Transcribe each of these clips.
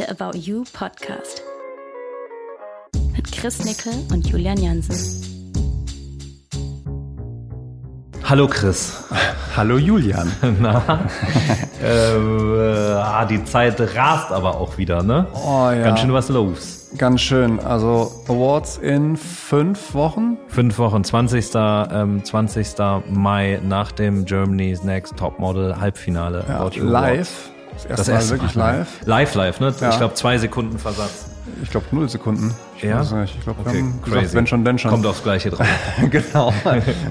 der About You Podcast mit Chris Nickel und Julian Jansen. Hallo Chris. Hallo Julian. Na, äh, ah, die Zeit rast aber auch wieder, ne? Oh ja. Ganz schön was los. Ganz schön. Also Awards in fünf Wochen. Fünf Wochen, 20. Ähm, 20. Mai nach dem Germany's Next Topmodel Halbfinale. Ja, live. Das erste Das Mal erste wirklich Mal. live. Live, live, ne? Ja. Ich glaube zwei Sekunden Versatz. Ich glaube null Sekunden. Ich Ja? weiß nicht. Ich glaube, Okay, gesagt, wenn schon, denn schon. Kommt aufs Gleiche drauf. genau.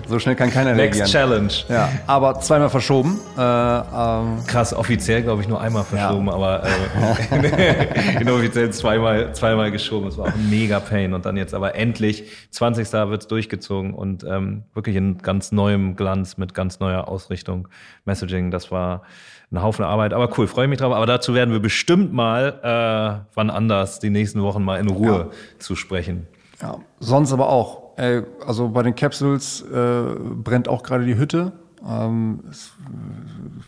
So schnell kann keiner Next reagieren. Challenge. Ja, aber zweimal verschoben. Äh, ähm, Krass, offiziell glaube ich nur einmal verschoben, aber äh, inoffiziell zweimal, zweimal geschoben. Es war auch ein mega Pain. Und dann jetzt aber endlich, 20. wird es durchgezogen und ähm, wirklich in ganz neuem Glanz mit ganz neuer Ausrichtung. Messaging, das war ein Haufen Arbeit. Aber cool, freue mich drauf. Aber dazu werden wir bestimmt mal äh, wann anders die nächsten Wochen mal in Ruhe zu sprechen. ja. Sonst aber auch. Ey, also bei den Capsules äh, brennt auch gerade die Hütte. Ähm, es äh,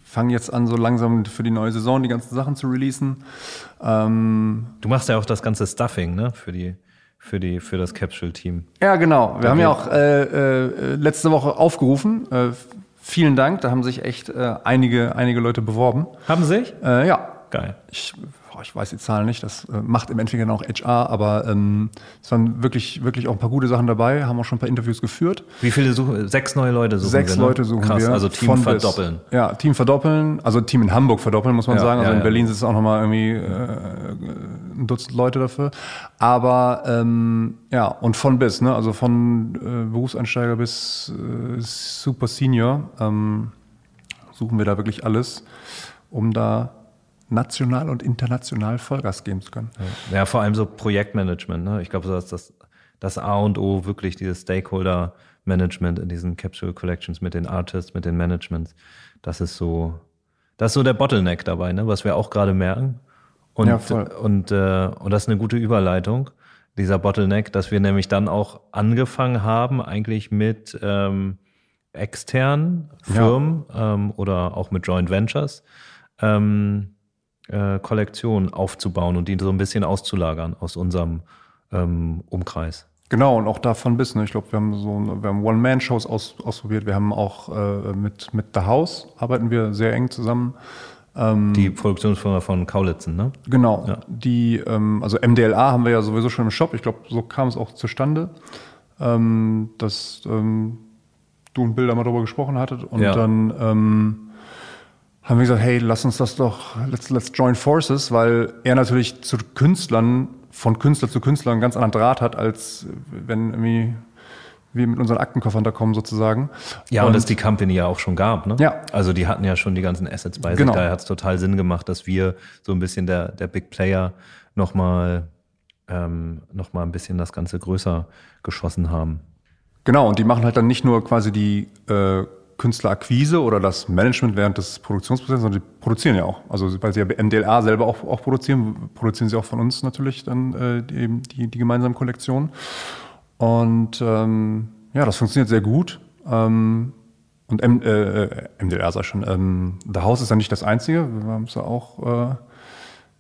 fangen jetzt an, so langsam für die neue Saison die ganzen Sachen zu releasen. Ähm, Du machst ja auch das ganze Stuffing, ne? Für die, für die, für das Capsule-Team. Ja, genau. Wir haben ja auch äh, äh, letzte Woche aufgerufen. Äh, vielen Dank. Da haben sich echt äh, einige, einige Leute beworben. Haben sich? Äh, ja, Geil. ich, ich weiß die Zahlen nicht. Das äh, macht im Endeffekt dann auch HR, aber ähm, es waren wirklich, wirklich auch ein paar gute Sachen dabei. Haben auch schon ein paar Interviews geführt. Wie viele suchen? Sechs neue Leute suchen Sechs wir, ne? Leute suchen Krass, wir. also Team von bis. verdoppeln. Ja, Team verdoppeln. Also Team in Hamburg verdoppeln, muss man Ja, sagen. Also ja, in ja. Berlin sitzen auch nochmal irgendwie äh, ein Dutzend Leute dafür. Aber ähm, ja, und von bis, ne? Also von äh, Berufseinsteiger bis äh, Super Senior ähm, suchen wir da wirklich alles, um da national und international Vollgas geben zu können. Ja, vor allem so Projektmanagement. Ne? Ich glaube, so ist das, das A und O wirklich dieses Stakeholder-Management in diesen Capsule Collections mit den Artists, mit den Managements. Das ist so, das ist so der Bottleneck dabei, ne? was wir auch gerade merken. Und, Ja, voll. und, äh, und das ist eine gute Überleitung, dieser Bottleneck, dass wir nämlich dann auch angefangen haben, eigentlich mit ähm, externen Firmen ähm, oder auch mit Joint Ventures ähm, äh, Kollektionen aufzubauen und die so ein bisschen auszulagern aus unserem ähm, Umkreis. Genau, und auch davon bis. Ne? Ich glaube, wir haben so wir haben One-Man-Shows aus, ausprobiert. Wir haben auch äh, mit, mit The House arbeiten wir sehr eng zusammen. Die Produktionsfirma von Kaulitzen, ne? Genau. Ja. Die, ähm, also MDLA haben wir ja sowieso schon im Shop. Ich glaube, so kam es auch zustande, ähm, dass ähm, du und Bill da mal drüber gesprochen hattet. Und Ja. dann ähm, haben wir gesagt, hey, lass uns das doch, let's, let's join forces, weil er natürlich zu Künstlern, von Künstler zu Künstler einen ganz anderen Draht hat, als wenn irgendwie wir mit unseren Aktenkoffern da kommen sozusagen. Ja, und, das die Company ja auch schon gab, ne? Ja. Also die hatten ja schon die ganzen Assets bei sich. Genau. Daher hat es total Sinn gemacht, dass wir so ein bisschen der, der Big Player nochmal ähm, noch mal ein bisschen das Ganze größer geschossen haben. Genau, und die machen halt dann nicht nur quasi die äh, Künstlerakquise oder das Management während des Produktionsprozesses, sondern die produzieren ja auch. Also weil sie ja MDLA selber auch, auch produzieren, produzieren sie auch von uns natürlich dann äh, die, die, die gemeinsamen Kollektionen. Und ähm, ja, das funktioniert sehr gut. Ähm, und M, äh, äh, MDLA ich schon, ähm, The House ist ja nicht das Einzige. Wir haben es ja auch äh,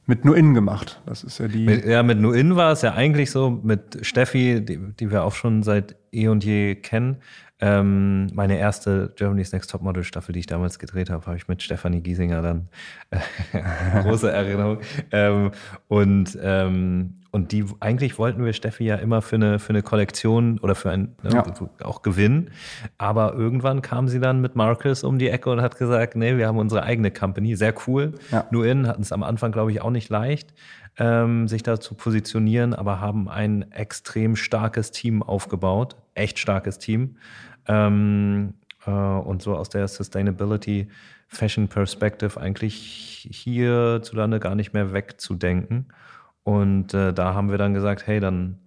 mit nur innen gemacht. Das ist ja die. Mit, ja, mit Nuin war es ja eigentlich so, mit Steffi, die, die wir auch schon seit eh und je kennen. Ähm, meine erste Germany's Next Topmodel Staffel, die ich damals gedreht habe, habe ich mit Stefanie Giesinger dann äh, große Erinnerung. Ähm, und ähm, und die eigentlich wollten wir Steffi ja immer für eine für eine Kollektion oder für ein ne, Ja. auch gewinnen. Aber irgendwann kam sie dann mit Marcus um die Ecke und hat gesagt, nee, wir haben unsere eigene Company, sehr cool. Ja. Nur in hatten es am Anfang, glaube ich, auch nicht leicht, ähm, sich da zu positionieren, aber haben ein extrem starkes Team aufgebaut, echt starkes Team. Ähm, äh, und so aus der Sustainability Fashion Perspective eigentlich hierzulande gar nicht mehr wegzudenken. Und äh, da haben wir dann gesagt, hey, dann,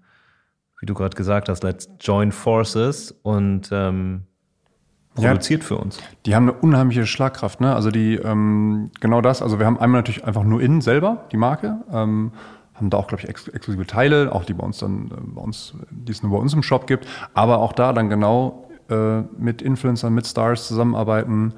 wie du gerade gesagt hast, let's join forces und ähm, Ja. produziert für uns. Die haben eine unheimliche Schlagkraft, ne? Also die, ähm, genau das. Also wir haben einmal natürlich einfach nur innen selber, die Marke. Ähm, haben da auch, glaube ich, ex exklusive Teile, auch die bei uns dann, äh, bei uns, die es nur bei uns im Shop gibt. Aber auch da dann genau äh, mit Influencern, mit Stars zusammenarbeiten.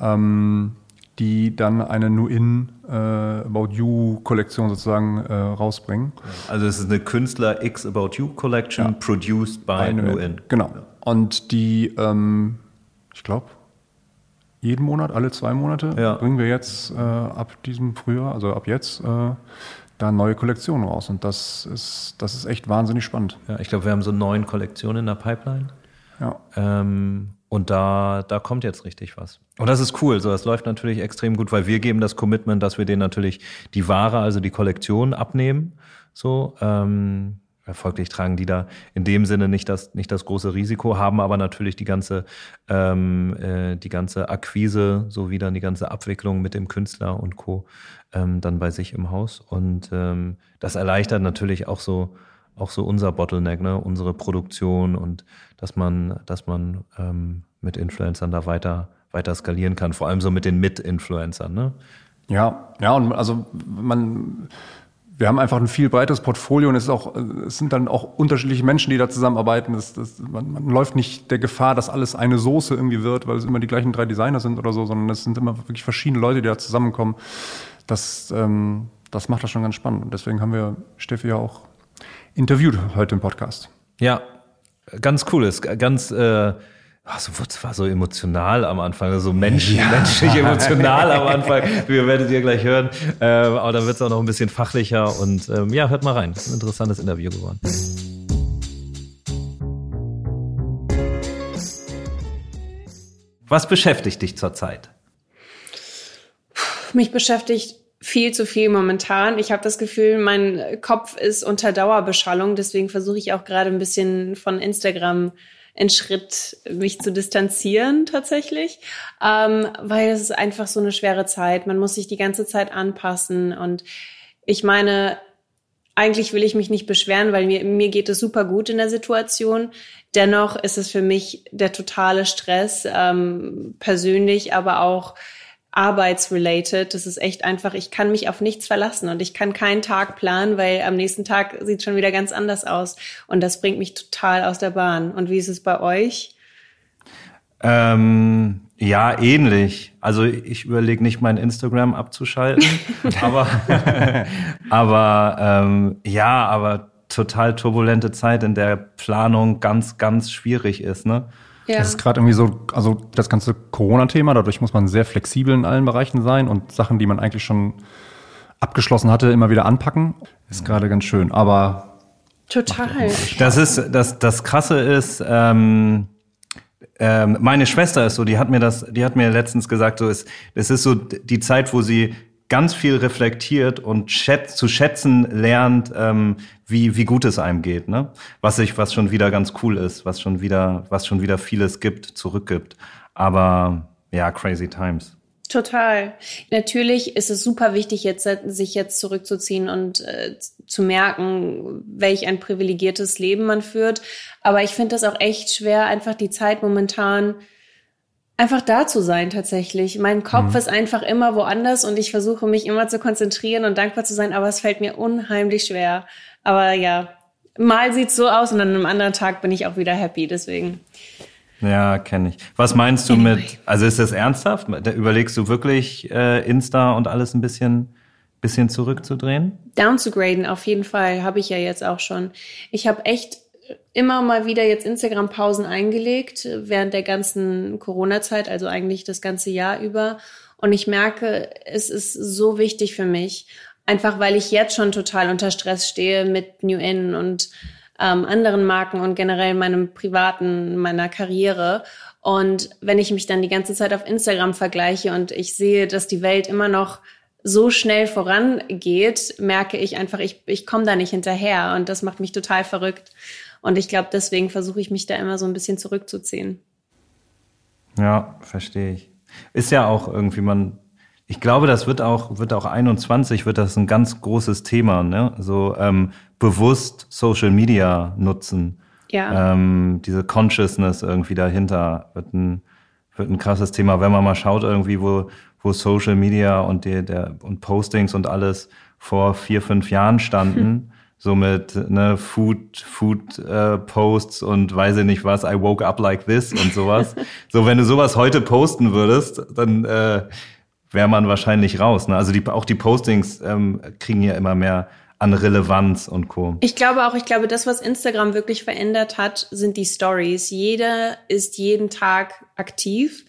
Ähm, die dann eine New In äh, About You Kollektion sozusagen äh, rausbringen. Also es ist eine Künstler X About You Collection ja. produced by New In. Genau. Und die, ähm, ich glaube, jeden Monat, alle zwei Monate ja. bringen wir jetzt äh, ab diesem Frühjahr, also ab jetzt, äh, da neue Kollektionen raus. Und das ist, das ist echt wahnsinnig spannend. Ja, ich glaube, wir haben so neun Kollektionen in der Pipeline. Ähm, und da, da kommt jetzt richtig was. Und das ist cool. So, das läuft natürlich extrem gut, weil wir geben das Commitment, dass wir denen natürlich die Ware, also die Kollektion abnehmen. So, ähm, folglich tragen die da in dem Sinne nicht das, nicht das große Risiko, haben aber natürlich die ganze, ähm, äh, die ganze Akquise sowie dann die ganze Abwicklung mit dem Künstler und Co. Ähm, dann bei sich im Haus. Und ähm, das erleichtert natürlich auch so, auch so unser Bottleneck, ne? unsere Produktion und dass man, dass man ähm, mit Influencern da weiter, weiter skalieren kann, vor allem so mit den Mit-Influencern. Ne? Ja, ja, und also man, wir haben einfach ein viel breiteres Portfolio und es, ist auch, es sind dann auch unterschiedliche Menschen, die da zusammenarbeiten. Das, das, man, man läuft nicht der Gefahr, dass alles eine Soße irgendwie wird, weil es immer die gleichen drei Designer sind oder so, sondern es sind immer wirklich verschiedene Leute, die da zusammenkommen. Das, ähm, das macht das schon ganz spannend. Und deswegen haben wir Steffi ja auch interviewt heute im Podcast. Ja, ganz cool ist, ganz äh, also, es war so emotional am Anfang, so also menschlich, ja. menschlich emotional am Anfang. Wir werdet ihr gleich hören. Ähm, aber dann wird es auch noch ein bisschen fachlicher und ähm, ja, hört mal rein. Das ist ein interessantes Interview geworden. Was beschäftigt dich zurzeit? Mich beschäftigt viel zu viel momentan. Ich habe das Gefühl, mein Kopf ist unter Dauerbeschallung. Deswegen versuche ich auch gerade ein bisschen von Instagram einen Schritt mich zu distanzieren tatsächlich, ähm, weil es ist einfach so eine schwere Zeit. Man muss sich die ganze Zeit anpassen und ich meine, eigentlich will ich mich nicht beschweren, weil mir, mir geht es super gut in der Situation. Dennoch ist es für mich der totale Stress, ähm, persönlich, aber auch arbeitsrelated. Das ist echt einfach, ich kann mich auf nichts verlassen und ich kann keinen Tag planen, weil am nächsten Tag sieht schon wieder ganz anders aus. Und das bringt mich total aus der Bahn. Und wie ist es bei euch? Ähm, ja, ähnlich. Also ich überlege nicht, mein Instagram abzuschalten, aber, aber ähm, ja, aber total turbulente Zeit, in der Planung ganz, ganz schwierig ist. Ne? Ja. Das ist gerade irgendwie so, also das ganze Corona-Thema, dadurch muss man sehr flexibel in allen Bereichen sein und Sachen, die man eigentlich schon abgeschlossen hatte, immer wieder anpacken. Ist gerade ganz schön, aber. Total. Das ist, das, das Krasse ist, ähm, ähm, meine Schwester ist so, die hat mir das, die hat mir letztens gesagt, so ist, es ist so die Zeit, wo sie ganz viel reflektiert und schätz, zu schätzen lernt, ähm, wie, wie gut es einem geht, ne? Was ich, was schon wieder ganz cool ist, was schon wieder, was schon wieder vieles gibt, zurückgibt. Aber ja, crazy times. Total. Natürlich ist es super wichtig, jetzt sich jetzt zurückzuziehen und äh, zu merken, welch ein privilegiertes Leben man führt. Aber ich finde das auch echt schwer, einfach die Zeit momentan einfach da zu sein tatsächlich. Mein Kopf mhm. ist einfach immer woanders und ich versuche mich immer zu konzentrieren und dankbar zu sein, aber es fällt mir unheimlich schwer. Aber ja, mal sieht's so aus und dann am anderen Tag bin ich auch wieder happy, deswegen. Ja, kenne ich. Was meinst du anyway. mit, also ist das ernsthaft? Da überlegst du wirklich äh, Insta und alles ein bisschen, bisschen zurückzudrehen? Down zu graden, auf jeden Fall, habe ich ja jetzt auch schon. Ich habe echt immer mal wieder jetzt Instagram-Pausen eingelegt während der ganzen Corona-Zeit, also eigentlich das ganze Jahr über. Und ich merke, es ist so wichtig für mich, einfach weil ich jetzt schon total unter Stress stehe mit New In und ähm, anderen Marken und generell meinem privaten, meiner Karriere. Und wenn ich mich dann die ganze Zeit auf Instagram vergleiche und ich sehe, dass die Welt immer noch so schnell vorangeht, merke ich einfach, ich, ich komme da nicht hinterher und das macht mich total verrückt. Und ich glaube, deswegen versuche ich mich da immer so ein bisschen zurückzuziehen. Ja, verstehe ich. Ist ja auch irgendwie, man, ich glaube, das wird auch, wird auch 21, wird das ein ganz großes Thema, ne? So ähm, bewusst Social Media nutzen. Ja. Ähm, diese Consciousness irgendwie dahinter wird ein, wird ein krasses Thema, wenn man mal schaut, irgendwie, wo, wo Social Media und die, der und Postings und alles vor vier, fünf Jahren standen. Hm so mit ne, Food, Food äh, Posts und weiß ich nicht was, I woke up like this und sowas. so, wenn du sowas heute posten würdest, dann äh, wäre man wahrscheinlich raus. Ne? Also die, auch die Postings ähm, kriegen ja immer mehr an Relevanz und Co. Ich glaube auch, ich glaube, das, was Instagram wirklich verändert hat, sind die Stories. Jeder ist jeden Tag aktiv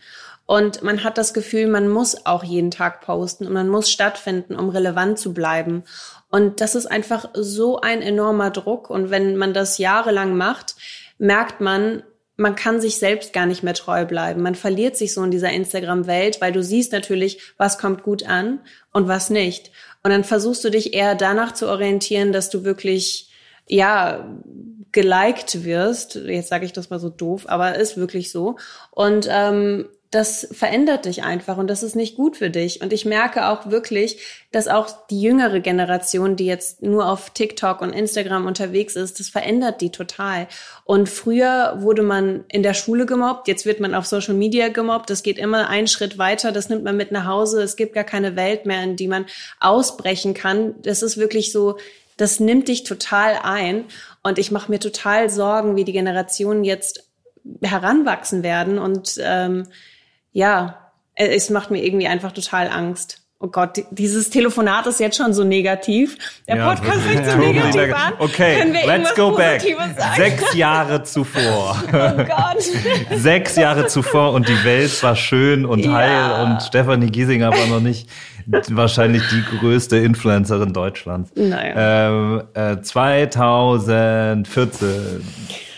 und man hat das Gefühl, man muss auch jeden Tag posten und man muss stattfinden, um relevant zu bleiben. Und das ist einfach so ein enormer Druck. Und wenn man das jahrelang macht, merkt man, man kann sich selbst gar nicht mehr treu bleiben. Man verliert sich so in dieser Instagram-Welt, weil du siehst natürlich, was kommt gut an und was nicht. Und dann versuchst du dich eher danach zu orientieren, dass du wirklich, ja, geliked wirst. Jetzt sage ich das mal so doof, aber ist wirklich so. Und ähm, das verändert dich einfach und das ist nicht gut für dich. Und ich merke auch wirklich, dass auch die jüngere Generation, die jetzt nur auf TikTok und Instagram unterwegs ist, das verändert die total. Und früher wurde man in der Schule gemobbt, jetzt wird man auf Social Media gemobbt. Das geht immer einen Schritt weiter, das nimmt man mit nach Hause. Es gibt gar keine Welt mehr, in die man ausbrechen kann. Das ist wirklich so, das nimmt dich total ein. Und ich mache mir total Sorgen, wie die Generationen jetzt heranwachsen werden und ähm, ja, es macht mir irgendwie einfach total Angst. Oh Gott, dieses Telefonat ist jetzt schon so negativ. Der ja, Podcast fängt so negativ an. Okay, let's go back. Sagen? Sechs Jahre zuvor. Oh Gott. Sechs Jahre zuvor und die Welt war schön und ja. heil und Stephanie Giesinger war noch nicht wahrscheinlich die größte Influencerin Deutschlands. Naja. Ähm, äh, 2014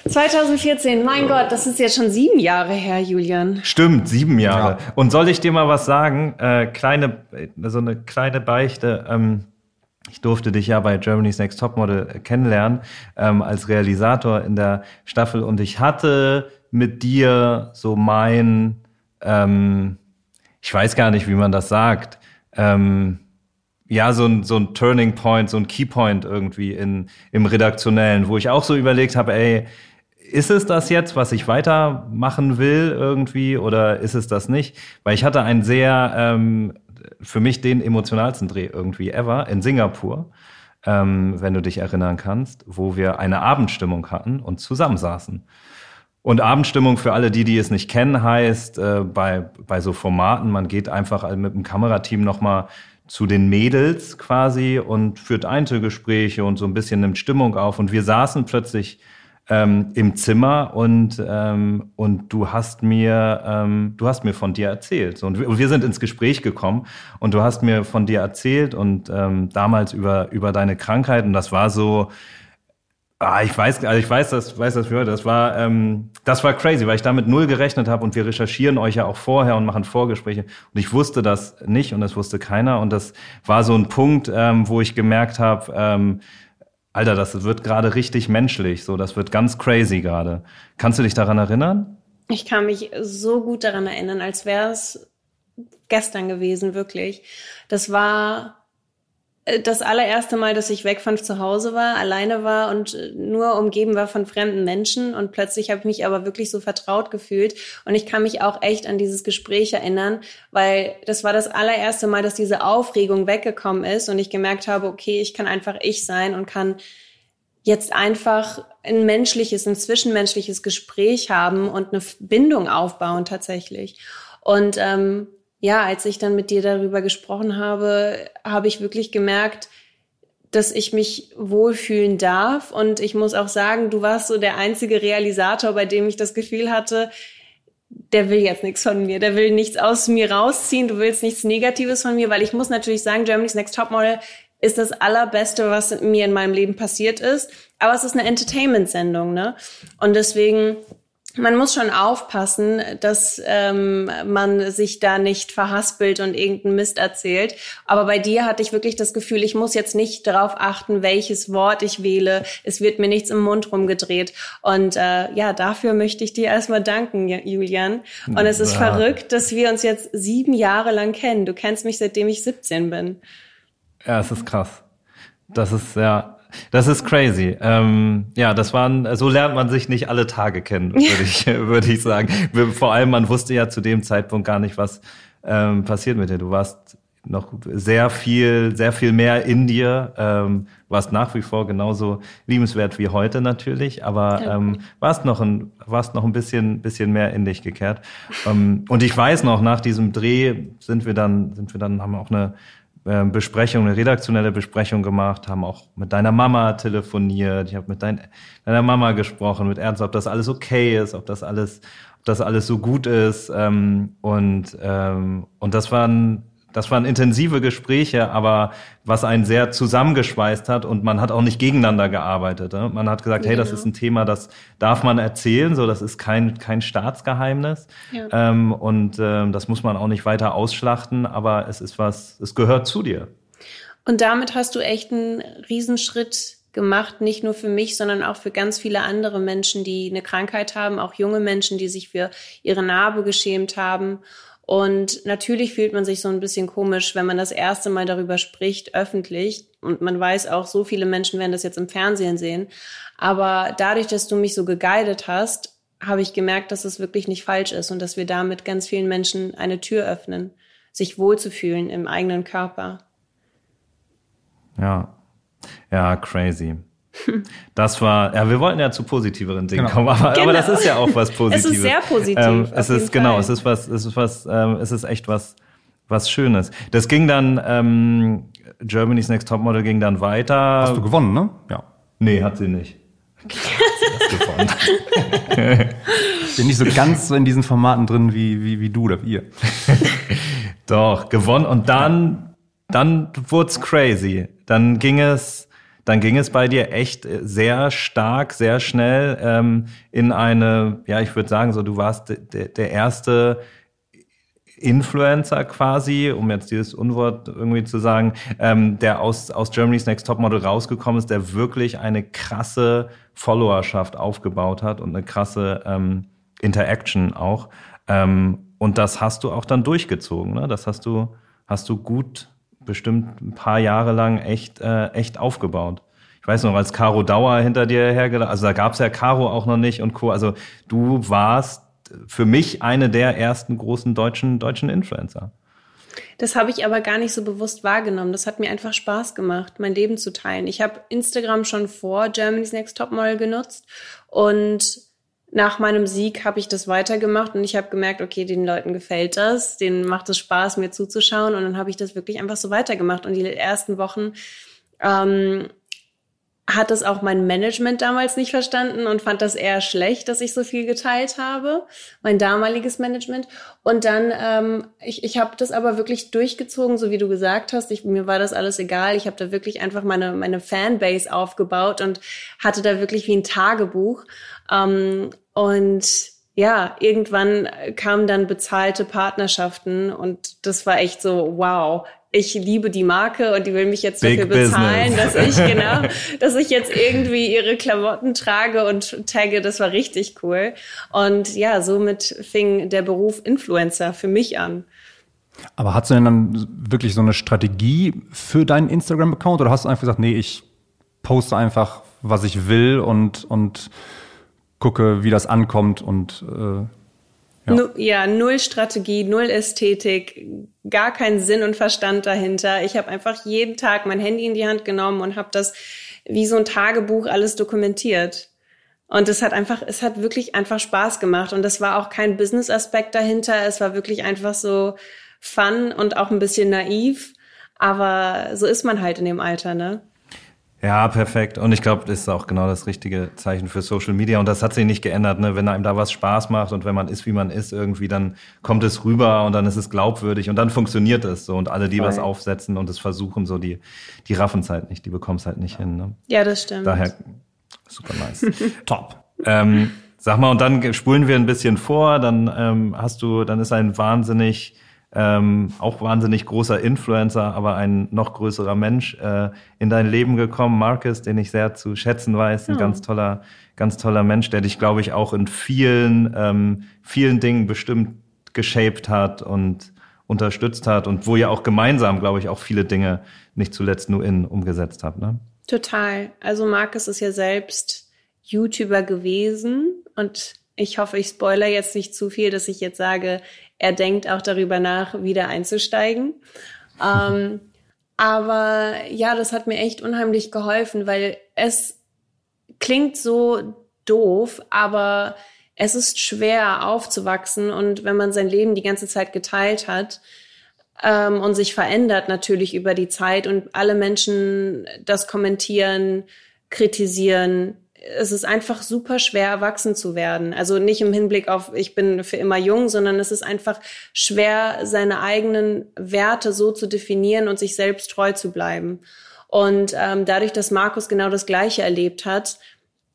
2014, mein Gott, das ist jetzt schon sieben Jahre her, Julian. Stimmt, sieben Jahre. Ja. Und soll ich dir mal was sagen? Äh, kleine, so eine kleine Beichte. Ähm, ich durfte dich ja bei Germany's Next Topmodel kennenlernen ähm, als Realisator in der Staffel und ich hatte mit dir so mein, ähm, ich weiß gar nicht, wie man das sagt, ähm, ja, so ein, so ein Turning Point, so ein Key Point irgendwie in, im Redaktionellen, wo ich auch so überlegt habe, ey, ist es das jetzt, was ich weitermachen will irgendwie oder ist es das nicht? Weil ich hatte einen sehr, ähm, für mich den emotionalsten Dreh irgendwie ever in Singapur, ähm, wenn du dich erinnern kannst, wo wir eine Abendstimmung hatten und zusammensaßen. Und Abendstimmung für alle die, die es nicht kennen, heißt äh, bei, bei so Formaten, man geht einfach mit dem Kamerateam nochmal zu den Mädels quasi und führt Einzelgespräche und so ein bisschen nimmt Stimmung auf. Und wir saßen plötzlich ähm, im Zimmer und, ähm, und du hast mir, ähm, du hast mir von dir erzählt. Und wir, wir, sind ins Gespräch gekommen und du hast mir von dir erzählt und ähm, damals über, über deine Krankheit und das war so, Ah, ich weiß, also ich weiß das, weiß das für Das war, ähm, das war crazy, weil ich damit null gerechnet habe und wir recherchieren euch ja auch vorher und machen Vorgespräche. Und ich wusste das nicht und das wusste keiner. Und das war so ein Punkt, ähm, wo ich gemerkt habe, ähm, Alter, das wird gerade richtig menschlich, so, das wird ganz crazy gerade. Kannst du dich daran erinnern? Ich kann mich so gut daran erinnern, als wäre es gestern gewesen, wirklich. Das war das allererste Mal, dass ich weg von zu Hause war, alleine war und äh, nur umgeben war von fremden Menschen und plötzlich habe ich mich aber wirklich so vertraut gefühlt und ich kann mich auch echt an dieses Gespräch erinnern, weil das war das allererste Mal, dass diese Aufregung weggekommen ist und ich gemerkt habe, okay, ich kann einfach ich sein und kann jetzt einfach ein menschliches, ein zwischenmenschliches Gespräch haben und eine Bindung aufbauen tatsächlich. Und ähm, ja, als ich dann mit dir darüber gesprochen habe, habe ich wirklich gemerkt, dass ich mich wohlfühlen darf. Und ich muss auch sagen, du warst so der einzige Realisator, bei dem ich das Gefühl hatte, der will jetzt nichts von mir, der will nichts aus mir rausziehen, du willst nichts Negatives von mir, weil ich muss natürlich sagen, Germany's Next Topmodel ist das allerbeste, was mir in meinem Leben passiert ist. Aber es ist eine Entertainment-Sendung, ne? Und deswegen man muss schon aufpassen, dass ähm, man sich da nicht verhaspelt und irgendeinen Mist erzählt. Aber bei dir hatte ich wirklich das Gefühl, ich muss jetzt nicht darauf achten, welches Wort ich wähle. Es wird mir nichts im Mund rumgedreht. Und äh, ja, dafür möchte ich dir erstmal danken, Julian. Und es ist ja. verrückt, dass wir uns jetzt sieben Jahre lang kennen. Du kennst mich, seitdem ich 17 bin. Ja, es ist krass. Das ist ja das ist crazy. Ähm, ja, das waren, so lernt man sich nicht alle Tage kennen, würde ich, würde ich sagen. Vor allem, man wusste ja zu dem Zeitpunkt gar nicht, was ähm, passiert mit dir. Du warst noch sehr viel, sehr viel mehr in dir. Ähm, warst nach wie vor genauso liebenswert wie heute natürlich, aber ähm, warst noch ein, warst noch ein bisschen, bisschen mehr in dich gekehrt. Ähm, und ich weiß noch, nach diesem Dreh sind wir dann, sind wir dann, haben auch eine Besprechung, eine redaktionelle Besprechung gemacht, haben auch mit deiner Mama telefoniert, ich habe mit dein, deiner Mama gesprochen, mit Ernst, ob das alles okay ist, ob das alles, ob das alles so gut ist. Ähm, und, ähm, und das waren das waren intensive Gespräche, aber was einen sehr zusammengeschweißt hat und man hat auch nicht gegeneinander gearbeitet. Ne? Man hat gesagt, ja, hey, das genau. ist ein Thema, das darf man erzählen, so das ist kein kein Staatsgeheimnis ja. ähm, und ähm, das muss man auch nicht weiter ausschlachten, aber es ist was, es gehört zu dir. Und damit hast du echt einen Riesenschritt gemacht, nicht nur für mich, sondern auch für ganz viele andere Menschen, die eine Krankheit haben, auch junge Menschen, die sich für ihre Narbe geschämt haben und natürlich fühlt man sich so ein bisschen komisch, wenn man das erste Mal darüber spricht, öffentlich. Und man weiß auch, so viele Menschen werden das jetzt im Fernsehen sehen. Aber dadurch, dass du mich so geguidet hast, habe ich gemerkt, dass es wirklich nicht falsch ist und dass wir damit ganz vielen Menschen eine Tür öffnen, sich wohlzufühlen im eigenen Körper. Ja, ja, crazy. Das war, ja, wir wollten ja zu positiveren Dingen genau. kommen, aber, genau. aber das ist ja auch was Positives. es ist sehr positiv. Ähm, es ist genau, es ist was, es ist was, ähm, es ist echt was, was Schönes. Das ging dann, ähm, Germany's Next Topmodel ging dann weiter. Hast du gewonnen, ne? Ja. Nee, hat sie nicht. Klar hat sie gewonnen. Bin nicht so ganz so in diesen Formaten drin wie, wie, wie du oder wir. Doch, gewonnen und dann, dann wurd's crazy. Dann ging es, dann ging es bei dir echt äh, sehr stark, sehr schnell ähm, in eine, ja, ich würde sagen, so du warst der, der erste Influencer quasi, um jetzt dieses Unwort irgendwie zu sagen, ähm, der aus, aus Germany's Next Topmodel rausgekommen ist, der wirklich eine krasse Followerschaft aufgebaut hat und eine krasse ähm, Interaction auch. Ähm, und das hast du auch dann durchgezogen, ne? Das hast du, hast du gut bestimmt ein paar Jahre lang echt, äh, echt aufgebaut. Ich weiß noch, als Caro Dauer hinter dir hergelaufen, also da gab's ja Caro auch noch nicht und Co. Also du warst für mich eine der ersten großen deutschen, deutschen Influencer. Das habe ich aber gar nicht so bewusst wahrgenommen. Das hat mir einfach Spaß gemacht, mein Leben zu teilen. Ich habe Instagram schon vor Germany's Next Topmodel genutzt und nach meinem Sieg habe ich das weitergemacht und ich habe gemerkt, okay, den Leuten gefällt das, denen macht es Spaß, mir zuzuschauen und dann habe ich das wirklich einfach so weitergemacht und die ersten Wochen ähm, hat das auch mein Management damals nicht verstanden und fand das eher schlecht, dass ich so viel geteilt habe, mein damaliges Management. Und dann, ähm, ich, ich habe das aber wirklich durchgezogen, so wie du gesagt hast. Ich, mir war das alles egal. Ich habe da wirklich einfach meine, meine Fanbase aufgebaut und hatte da wirklich wie ein Tagebuch. Ähm, und ja, irgendwann kamen dann bezahlte Partnerschaften und das war echt so, wow, ich liebe die Marke und die will mich jetzt Big dafür bezahlen, Business. dass ich genau, dass ich jetzt irgendwie ihre Klamotten trage und tagge. Das war richtig cool. Und ja, somit fing der Beruf Influencer für mich an. Aber hast du denn dann wirklich so eine Strategie für deinen Instagram-Account oder hast du einfach gesagt, nee, ich poste einfach, was ich will und, und gucke, wie das ankommt und äh, ja. Ja, null Strategie, null Ästhetik, gar kein Sinn und Verstand dahinter. Ich habe einfach jeden Tag mein Handy in die Hand genommen und habe das wie so ein Tagebuch alles dokumentiert. Und es hat einfach, es hat wirklich einfach Spaß gemacht. Und das war auch kein Business-Aspekt dahinter. Es war wirklich einfach so fun und auch ein bisschen naiv. Aber so ist man halt in dem Alter, ne? Ja, perfekt. Und ich glaube, das ist auch genau das richtige Zeichen für Social Media. Und das hat sich nicht geändert. Ne? Wenn einem da was Spaß macht und wenn man ist, wie man ist, irgendwie, dann kommt es rüber und dann ist es glaubwürdig und dann funktioniert es so. Und alle, die Voll. was aufsetzen und es versuchen, so die, die raffen es halt nicht, die bekommen es halt nicht hin. Ne? Ja, das stimmt. Daher super nice. Top. Ähm, sag mal, und dann spulen wir ein bisschen vor, dann ähm, hast du, dann ist ein wahnsinnig ähm, auch wahnsinnig großer Influencer, aber ein noch größerer Mensch äh, in dein Leben gekommen, Marcus, den ich sehr zu schätzen weiß, ein oh. ganz toller, ganz toller Mensch, der dich, glaube ich, auch in vielen, ähm, vielen Dingen bestimmt geshaped hat und unterstützt hat und wo ihr auch gemeinsam, glaube ich, auch viele Dinge nicht zuletzt nur in umgesetzt habt. Ne? Total. Also Marcus ist ja selbst YouTuber gewesen und ich hoffe, ich spoiler jetzt nicht zu viel, dass ich jetzt sage, er denkt auch darüber nach, wieder einzusteigen. ähm, aber ja, das hat mir echt unheimlich geholfen, weil es klingt so doof, aber es ist schwer aufzuwachsen und wenn man sein Leben die ganze Zeit geteilt hat ähm, und sich verändert natürlich über die Zeit und alle Menschen das kommentieren, kritisieren, es ist einfach super schwer, erwachsen zu werden. Also nicht im Hinblick auf, ich bin für immer jung, sondern es ist einfach schwer, seine eigenen Werte so zu definieren und sich selbst treu zu bleiben. Und ähm, dadurch, dass Markus genau das Gleiche erlebt hat,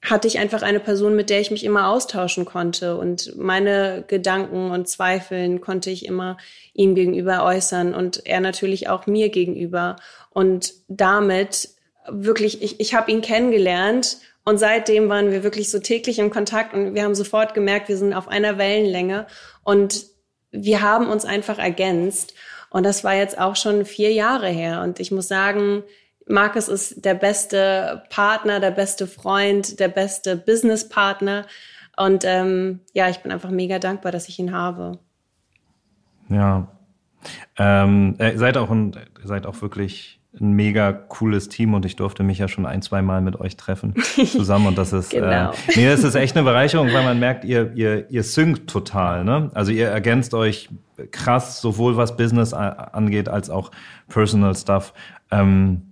hatte ich einfach eine Person, mit der ich mich immer austauschen konnte und meine Gedanken und Zweifeln konnte ich immer ihm gegenüber äußern und er natürlich auch mir gegenüber. Und damit wirklich, ich, ich habe ihn kennengelernt und seitdem waren wir wirklich so täglich im Kontakt und wir haben sofort gemerkt, wir sind auf einer Wellenlänge und wir haben uns einfach ergänzt. Und das war jetzt auch schon vier Jahre her. Und ich muss sagen, Markus ist der beste Partner, der beste Freund, der beste Businesspartner. Und ähm, ja, ich bin einfach mega dankbar, dass ich ihn habe. Ja. Ähm, ihr seid auch ein, seid auch wirklich ein mega cooles Team und ich durfte mich ja schon ein, zwei Mal mit euch treffen zusammen und das ist, äh, genau. äh, nee, das ist echt eine Bereicherung, weil man merkt, ihr, ihr, ihr synkt total, ne? Also ihr ergänzt euch krass, sowohl was Business angeht als auch Personal Stuff. Ähm,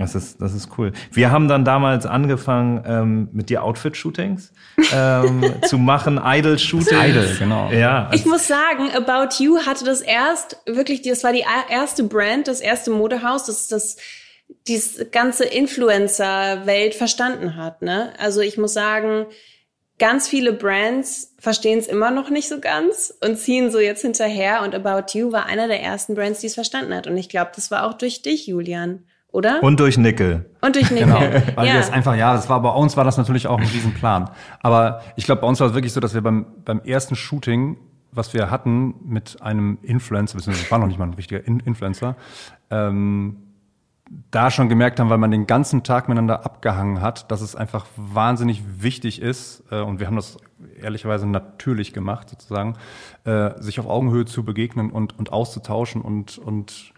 das ist, das ist cool. Wir haben dann damals angefangen ähm, mit dir Outfit-Shootings ähm, zu machen, Idol-Shootings. Idol, genau. Ja. Ich muss sagen, About You hatte das erst wirklich, das war die erste Brand, das erste Modehaus, das das dieses ganze Influencer-Welt verstanden hat. Ne? Also ich muss sagen, ganz viele Brands verstehen es immer noch nicht so ganz und ziehen so jetzt hinterher. Und About You war einer der ersten Brands, die es verstanden hat. Und ich glaube, das war auch durch dich, Julian oder? Und durch Nickel. Und durch Nickel. Genau. Weil ja. wir es einfach, ja, das war bei uns war das natürlich auch ein Riesenplan. Aber ich glaube, bei uns war es wirklich so, dass wir beim, beim ersten Shooting, was wir hatten mit einem Influencer, beziehungsweise war noch nicht mal ein richtiger In Influencer, ähm, da schon gemerkt haben, weil man den ganzen Tag miteinander abgehangen hat, dass es einfach wahnsinnig wichtig ist, äh, und wir haben das ehrlicherweise natürlich gemacht, sozusagen, äh, sich auf Augenhöhe zu begegnen und, und auszutauschen und, und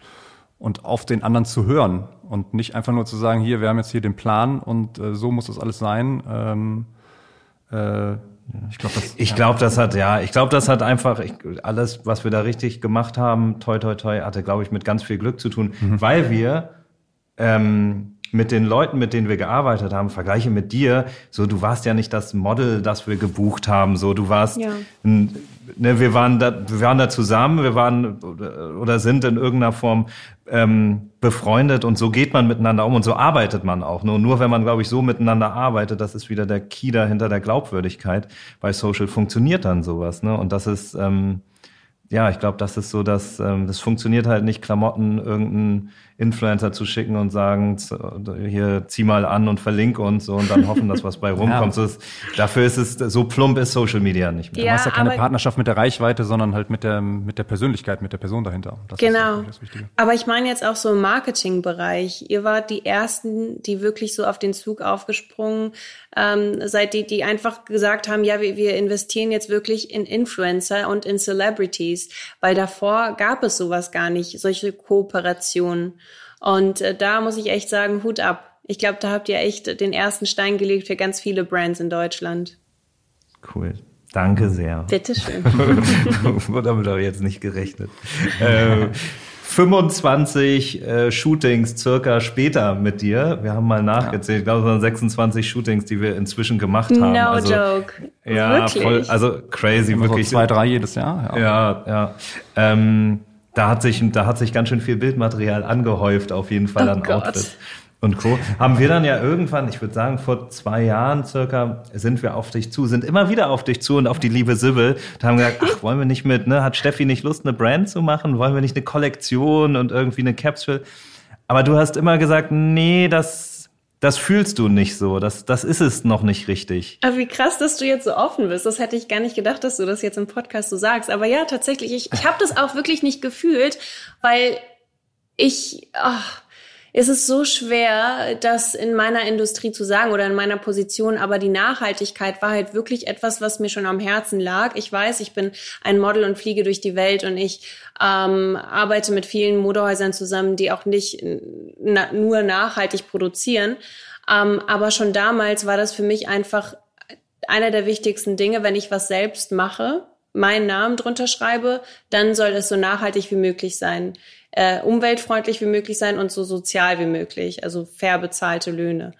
und auf den anderen zu hören und nicht einfach nur zu sagen, hier, wir haben jetzt hier den Plan und äh, so muss das alles sein. Ähm, äh, ich glaube, das, ich glaube, das hat ja, ich glaube, das hat einfach ich, alles, was wir da richtig gemacht haben, toi toi toi, hatte, glaube ich, mit ganz viel Glück zu tun, mhm. weil wir ähm, mit den Leuten, mit denen wir gearbeitet haben, vergleiche mit dir, so du warst ja nicht das Model, das wir gebucht haben, so du warst, ja. ein, ne, wir waren da, wir waren da zusammen, wir waren oder sind in irgendeiner Form ähm, befreundet und so geht man miteinander um und so arbeitet man auch. Nur, nur wenn man, glaube ich, so miteinander arbeitet, das ist wieder der Key dahinter der Glaubwürdigkeit. Bei Social funktioniert dann sowas, ne? Und das ist ähm, ja, ich glaube, das ist so, dass ähm, das funktioniert halt nicht, Klamotten irgendeinen Influencer zu schicken und sagen, hier zieh mal an und verlink uns so und dann hoffen, dass was bei rumkommt. Ja. Dafür ist es so plump ist Social Media nicht mehr. Ja, du hast ja keine Partnerschaft mit der Reichweite, sondern halt mit der mit der Persönlichkeit, mit der Person dahinter. Das genau. Ist das Aber ich meine jetzt auch so im Marketingbereich. Ihr wart die ersten, die wirklich so auf den Zug aufgesprungen ähm, seid, die die einfach gesagt haben, ja, wir, wir investieren jetzt wirklich in Influencer und in Celebrities, weil davor gab es sowas gar nicht, solche Kooperationen. Und äh, da muss ich echt sagen, Hut ab. Ich glaube, da habt ihr echt den ersten Stein gelegt für ganz viele Brands in Deutschland. Cool. Danke sehr. Bitteschön. Damit habe ich jetzt nicht gerechnet. äh, 25 äh, Shootings circa später mit dir. Wir haben mal nachgezählt. Ich glaube, es waren 26 Shootings, die wir inzwischen gemacht haben. No also, joke. Ja, wirklich? voll, also crazy, wirklich. So zwei, drei jedes Jahr. Ja, ja. ja. Ähm, da hat sich, da hat sich ganz schön viel Bildmaterial angehäuft, auf jeden Fall oh an Gott. Outfits und Co. Haben wir dann ja irgendwann, ich würde sagen, vor zwei Jahren circa, sind wir auf dich zu, sind immer wieder auf dich zu und auf die liebe Sibyl. Da haben wir gesagt, ach, wollen wir nicht mit, ne? Hat Steffi nicht Lust, eine Brand zu machen? Wollen wir nicht eine Kollektion und irgendwie eine Capsule? Aber du hast immer gesagt, nee, das, das fühlst du nicht so. Das, das ist es noch nicht richtig. Aber wie krass, dass du jetzt so offen bist. Das hätte ich gar nicht gedacht, dass du das jetzt im Podcast so sagst. Aber ja, tatsächlich, ich, ich habe das auch wirklich nicht gefühlt, weil ich, ach, es ist so schwer, das in meiner Industrie zu sagen oder in meiner Position, aber die Nachhaltigkeit war halt wirklich etwas, was mir schon am Herzen lag. Ich weiß, ich bin ein Model und fliege durch die Welt und ich ähm, arbeite mit vielen Modehäusern zusammen, die auch nicht na nur nachhaltig produzieren. Ähm, aber schon damals war das für mich einfach einer der wichtigsten Dinge, wenn ich was selbst mache, meinen Namen drunter schreibe, dann soll es so nachhaltig wie möglich sein äh, umweltfreundlich wie möglich sein und so sozial wie möglich, also fair bezahlte Löhne.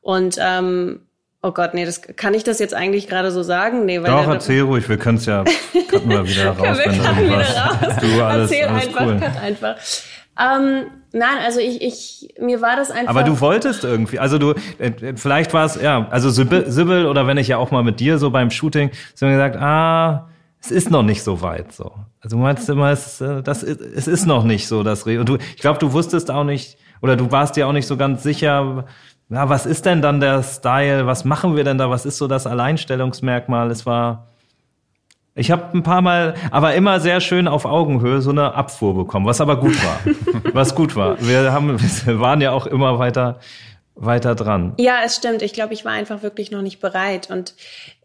Und ähm, oh Gott, nee, das kann ich das jetzt eigentlich gerade so sagen? Nee, weil Doch, erzähl ruhig, wir können es ja cutten wir wieder raus, wenn irgendwas. Raus. Du alles, erzähl alles einfach, cool. cut einfach. Ähm, nein, also ich, ich, mir war das einfach. Aber du wolltest irgendwie, also du, äh, vielleicht war es, ja, also Sibyl oder wenn ich ja auch mal mit dir so beim Shooting, so gesagt, ah, es ist noch nicht so weit so. Also du meinst immer, es, äh, das, es ist noch nicht so das Re Und du, ich glaube, du wusstest auch nicht, oder du warst dir auch nicht so ganz sicher, ja, was ist denn dann der Style? Was machen wir denn da? Was ist so das Alleinstellungsmerkmal? Es war, ich habe ein paar Mal, aber immer sehr schön auf Augenhöhe so eine Abfuhr bekommen, was aber gut war. was gut war. Wir haben, wir waren ja auch immer weiter, weiter dran. Ja, es stimmt. Ich glaube, ich war einfach wirklich noch nicht bereit. Und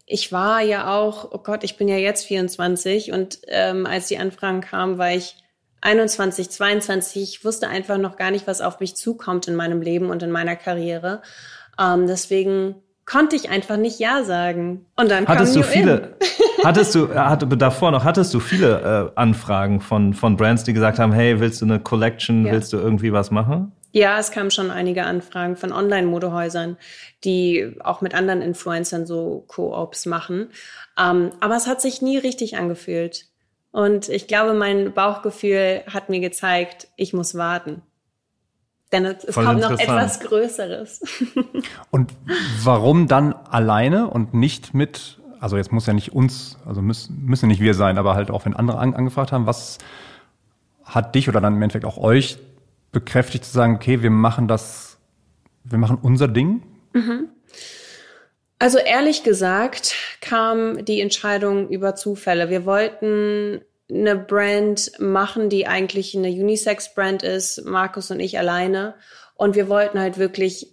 ich war ja auch, oh Gott, ich bin ja jetzt 24 und ähm, als die Anfragen kamen, war ich 21, 22. Ich wusste einfach noch gar nicht, was auf mich zukommt in meinem Leben und in meiner Karriere. Ähm, deswegen konnte ich einfach nicht Ja sagen. Und dann hattest kam du viele, hattest du, hatte, davor noch, hattest du viele äh, Anfragen von, von Brands, die gesagt haben, hey, willst du eine Collection, ja. willst du irgendwie was machen? Ja, es kamen schon einige Anfragen von Online-Modehäusern, die auch mit anderen Influencern so Co-ops machen. Ähm, aber es hat sich nie richtig angefühlt. Und ich glaube, mein Bauchgefühl hat mir gezeigt, ich muss warten. Denn es, es kommt noch etwas Größeres. und warum dann alleine und nicht mit, also jetzt muss ja nicht uns, also müssen, müssen nicht wir sein, aber halt auch wenn andere an, angefragt haben, was hat dich oder dann im Endeffekt auch euch bekräftigt zu sagen, okay, wir machen das, wir machen unser Ding? Mhm. Also ehrlich gesagt kam die Entscheidung über Zufälle. Wir wollten eine Brand machen, die eigentlich eine Unisex-Brand ist, Markus und ich alleine. Und wir wollten halt wirklich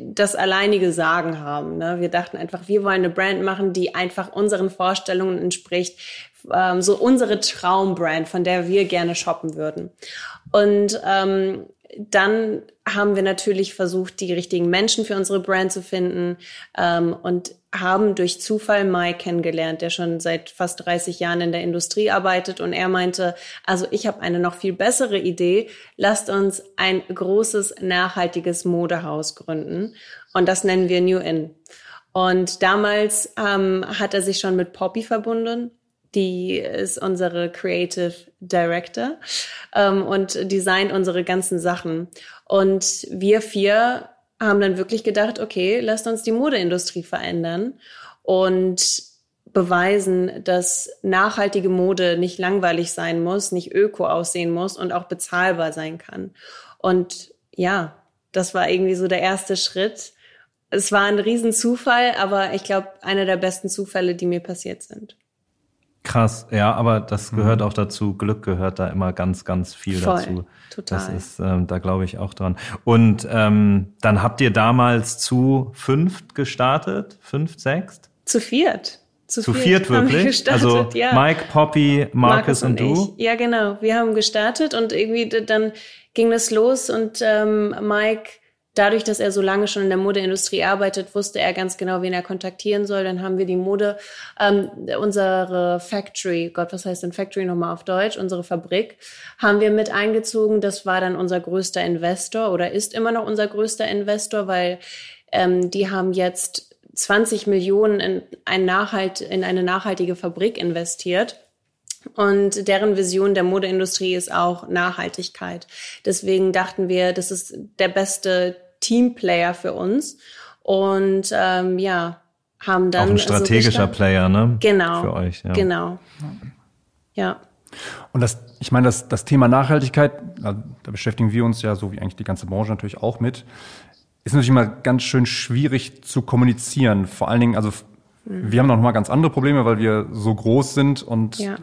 das alleinige Sagen haben. Ne? Wir dachten einfach, wir wollen eine Brand machen, die einfach unseren Vorstellungen entspricht, ähm, so unsere Traumbrand, von der wir gerne shoppen würden. Und ähm, dann haben wir natürlich versucht, die richtigen Menschen für unsere Brand zu finden ähm, und haben durch Zufall Mai kennengelernt, der schon seit fast 30 Jahren in der Industrie arbeitet. Und er meinte, also ich habe eine noch viel bessere Idee. Lasst uns ein großes, nachhaltiges Modehaus gründen. Und das nennen wir New In. Und damals ähm, hat er sich schon mit Poppy verbunden die ist unsere Creative Director ähm, und designt unsere ganzen Sachen. Und wir vier haben dann wirklich gedacht, okay, lasst uns die Modeindustrie verändern und beweisen, dass nachhaltige Mode nicht langweilig sein muss, nicht öko aussehen muss und auch bezahlbar sein kann. Und ja, das war irgendwie so der erste Schritt. Es war ein Riesenzufall, aber ich glaube, einer der besten Zufälle, die mir passiert sind. Krass, ja, aber das gehört mhm. auch dazu. Glück gehört da immer ganz, ganz viel Voll, dazu. Total. Das ist, ähm, da glaube ich auch dran. Und ähm, dann habt ihr damals zu fünft gestartet? Fünft, sechst? Zu viert. Zu, zu viert, viert wirklich? also ja. Mike, Poppy, Marcus, Marcus und, und, du? Ja, genau. Wir haben gestartet und irgendwie dann ging das los und ähm, Mike dadurch, dass er so lange schon in der Modeindustrie arbeitet, wusste er ganz genau, wen er kontaktieren soll. Dann haben wir die Mode, ähm, unsere Factory, Gott, was heißt denn Factory nochmal auf Deutsch? Unsere Fabrik haben wir mit eingezogen. Das war dann unser größter Investor oder ist immer noch unser größter Investor, weil ähm, die haben jetzt 20 Millionen in, ein Nachhalt, in eine nachhaltige Fabrik investiert. Und deren Vision der Modeindustrie ist auch Nachhaltigkeit. Deswegen dachten wir, das ist der beste Teamplayer für uns. Und ähm, ja, haben dann. Auch ein strategischer so Player, ne? Genau. Für euch, ja. Genau. Ja. Und das, ich meine, das, das Thema Nachhaltigkeit, da beschäftigen wir uns ja, so wie eigentlich die ganze Branche natürlich auch mit, ist natürlich immer ganz schön schwierig zu kommunizieren. Vor allen Dingen, also Wir haben noch mal ganz andere Probleme, weil wir so groß sind und Ja.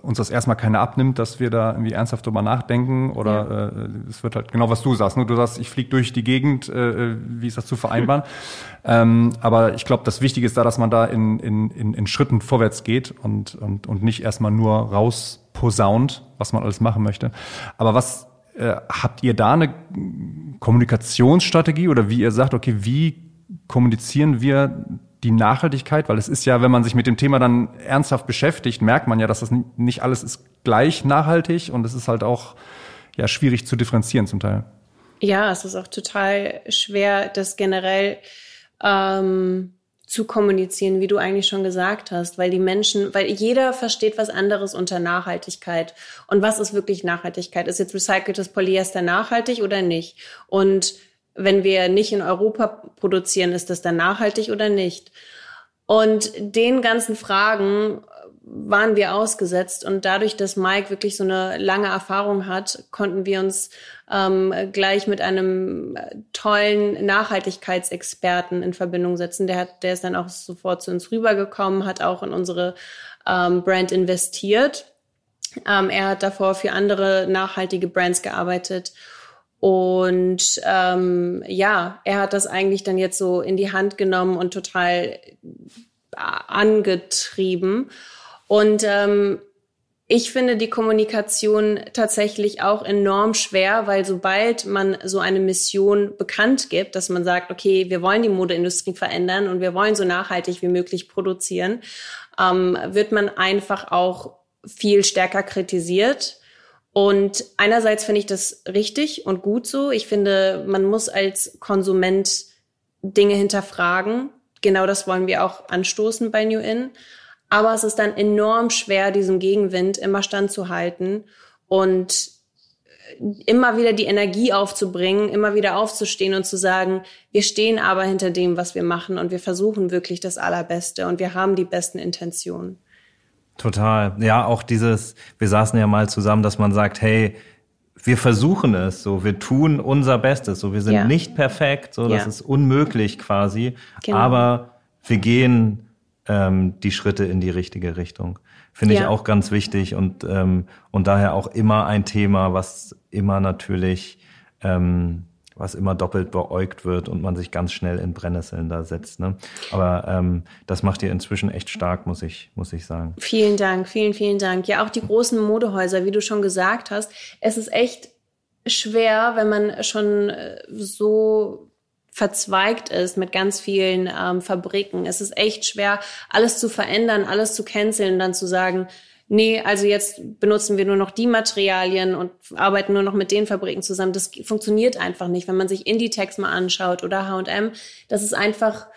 uns das erstmal keiner abnimmt, dass wir da irgendwie ernsthaft drüber nachdenken. Oder äh, es wird halt genau, was du sagst. Ne? Du sagst, ich fliege durch die Gegend, äh, wie ist das zu vereinbaren? ähm, aber ich glaube, das Wichtige ist da, dass man da in, in, in, in Schritten vorwärts geht und, und, und nicht erstmal nur rausposaunt, was man alles machen möchte. Aber was äh, habt ihr da eine Kommunikationsstrategie oder wie ihr sagt, okay, wie kommunizieren wir die Nachhaltigkeit? Weil es ist ja, wenn man sich mit dem Thema dann ernsthaft beschäftigt, merkt man ja, dass das nicht alles ist gleich nachhaltig und es ist halt auch ja schwierig zu differenzieren zum Teil. Ja, es ist auch total schwer, das generell ähm, zu kommunizieren, wie du eigentlich schon gesagt hast, weil die Menschen, weil jeder versteht was anderes unter Nachhaltigkeit. Und was ist wirklich Nachhaltigkeit? Ist jetzt recyceltes Polyester nachhaltig oder nicht? Und wenn wir nicht in Europa produzieren, ist das dann nachhaltig oder nicht? Und den ganzen Fragen waren wir ausgesetzt und dadurch, dass Mike wirklich so eine lange Erfahrung hat, konnten wir uns ähm, gleich mit einem äh, tollen Nachhaltigkeitsexperten in Verbindung setzen. Der hat, der ist dann auch sofort zu uns rübergekommen, hat auch in unsere ähm, Brand investiert. Ähm, er hat davor für andere nachhaltige Brands gearbeitet und ähm, ja, er hat das eigentlich dann jetzt so in die Hand genommen und total angetrieben. Und ähm, ich finde die Kommunikation tatsächlich auch enorm schwer, weil sobald man so eine Mission bekannt gibt, dass man sagt, okay, wir wollen die Modeindustrie verändern und wir wollen so nachhaltig wie möglich produzieren, ähm, wird man einfach auch viel stärker kritisiert. Und einerseits finde ich das richtig und gut so. Ich finde, man muss als Konsument Dinge hinterfragen. Genau das wollen wir auch anstoßen bei New In. Aber es ist dann enorm schwer, diesem Gegenwind immer standzuhalten und immer wieder die Energie aufzubringen, immer wieder aufzustehen und zu sagen, wir stehen aber hinter dem, was wir machen und wir versuchen wirklich das Allerbeste und wir haben die besten Intentionen. Total. Ja, auch dieses, wir saßen ja mal zusammen, dass man sagt, hey, wir versuchen es, so, wir tun unser Bestes, so, wir sind Ja. nicht perfekt, so, das Ja. ist unmöglich quasi, Genau. aber wir gehen ähm, die Schritte in die richtige Richtung. Finde ich Ja. auch ganz wichtig und, ähm, und daher auch immer ein Thema, was immer natürlich, ähm, was immer doppelt beäugt wird und man sich ganz schnell in Brennnesseln da setzt. Ne? Aber ähm, das macht ihr inzwischen echt stark, muss ich, muss ich sagen. Vielen Dank, vielen, vielen Dank. Ja, auch die großen Modehäuser, wie du schon gesagt hast. Es ist echt schwer, wenn man schon äh, so verzweigt ist mit ganz vielen ähm, Fabriken. Es ist echt schwer, alles zu verändern, alles zu canceln und dann zu sagen, nee, also jetzt benutzen wir nur noch die Materialien und arbeiten nur noch mit den Fabriken zusammen. Das funktioniert einfach nicht. Wenn man sich Inditex mal anschaut oder H&M, das ist einfach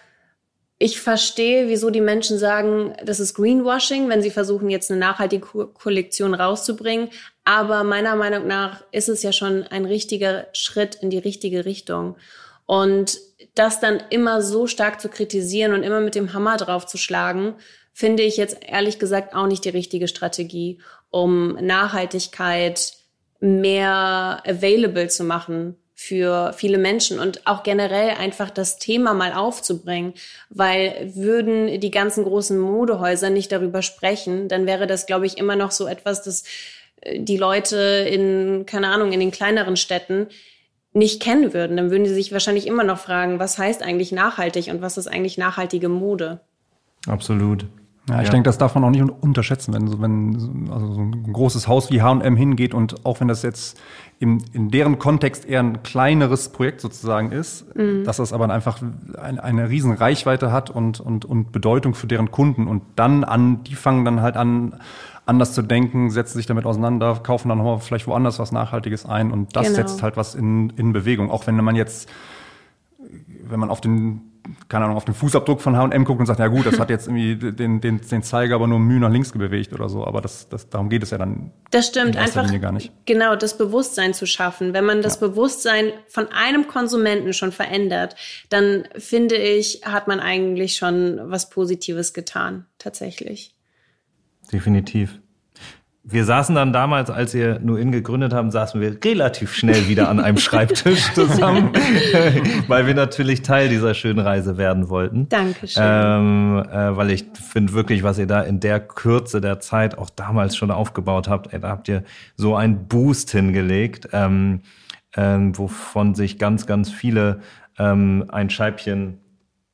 ich verstehe, wieso die Menschen sagen, das ist Greenwashing, wenn sie versuchen, jetzt eine nachhaltige Ko- Kollektion rauszubringen. Aber meiner Meinung nach ist es ja schon ein richtiger Schritt in die richtige Richtung. Und das dann immer so stark zu kritisieren und immer mit dem Hammer draufzuschlagen, finde ich jetzt ehrlich gesagt auch nicht die richtige Strategie, um Nachhaltigkeit mehr available zu machen für viele Menschen und auch generell einfach das Thema mal aufzubringen, weil würden die ganzen großen Modehäuser nicht darüber sprechen, dann wäre das, glaube ich, immer noch so etwas, das äh, die Leute in, keine Ahnung, in den kleineren Städten nicht kennen würden. Dann würden sie sich wahrscheinlich immer noch fragen, was heißt eigentlich nachhaltig und was ist eigentlich nachhaltige Mode? Absolut. Ja, ich Ja. denke, das darf man auch nicht un- unterschätzen, wenn, so- wenn so- also so ein großes Haus wie H&M hingeht und auch wenn das jetzt in, in deren Kontext eher ein kleineres Projekt sozusagen ist, dass das aber einfach ein, eine riesen Reichweite hat und, und, und Bedeutung für deren Kunden und dann an, die fangen dann halt an, anders zu denken, setzen sich damit auseinander, kaufen dann nochmal vielleicht woanders was Nachhaltiges ein und das Genau. setzt halt was in, in Bewegung. Auch wenn man jetzt wenn man auf den, keine Ahnung, auf den Fußabdruck von H&M guckt und sagt, ja gut, das hat jetzt irgendwie den, den, den Zeiger aber nur Mühe nach links bewegt oder so, aber das, das, darum geht es ja dann. Das stimmt, einfach Linie gar nicht. genau das Bewusstsein zu schaffen. Wenn man das Bewusstsein von einem Konsumenten schon verändert, dann finde ich, hat man eigentlich schon was Positives getan, tatsächlich. Definitiv. Wir saßen dann damals, als ihr Nuin gegründet haben, saßen wir relativ schnell wieder an einem Schreibtisch zusammen, weil wir natürlich Teil dieser schönen Reise werden wollten. Dankeschön. Ähm, äh, weil ich finde wirklich, was ihr da in der Kürze der Zeit auch damals schon aufgebaut habt, da habt ihr so einen Boost hingelegt, ähm, ähm, wovon sich ganz, ganz viele ähm, ein Scheibchen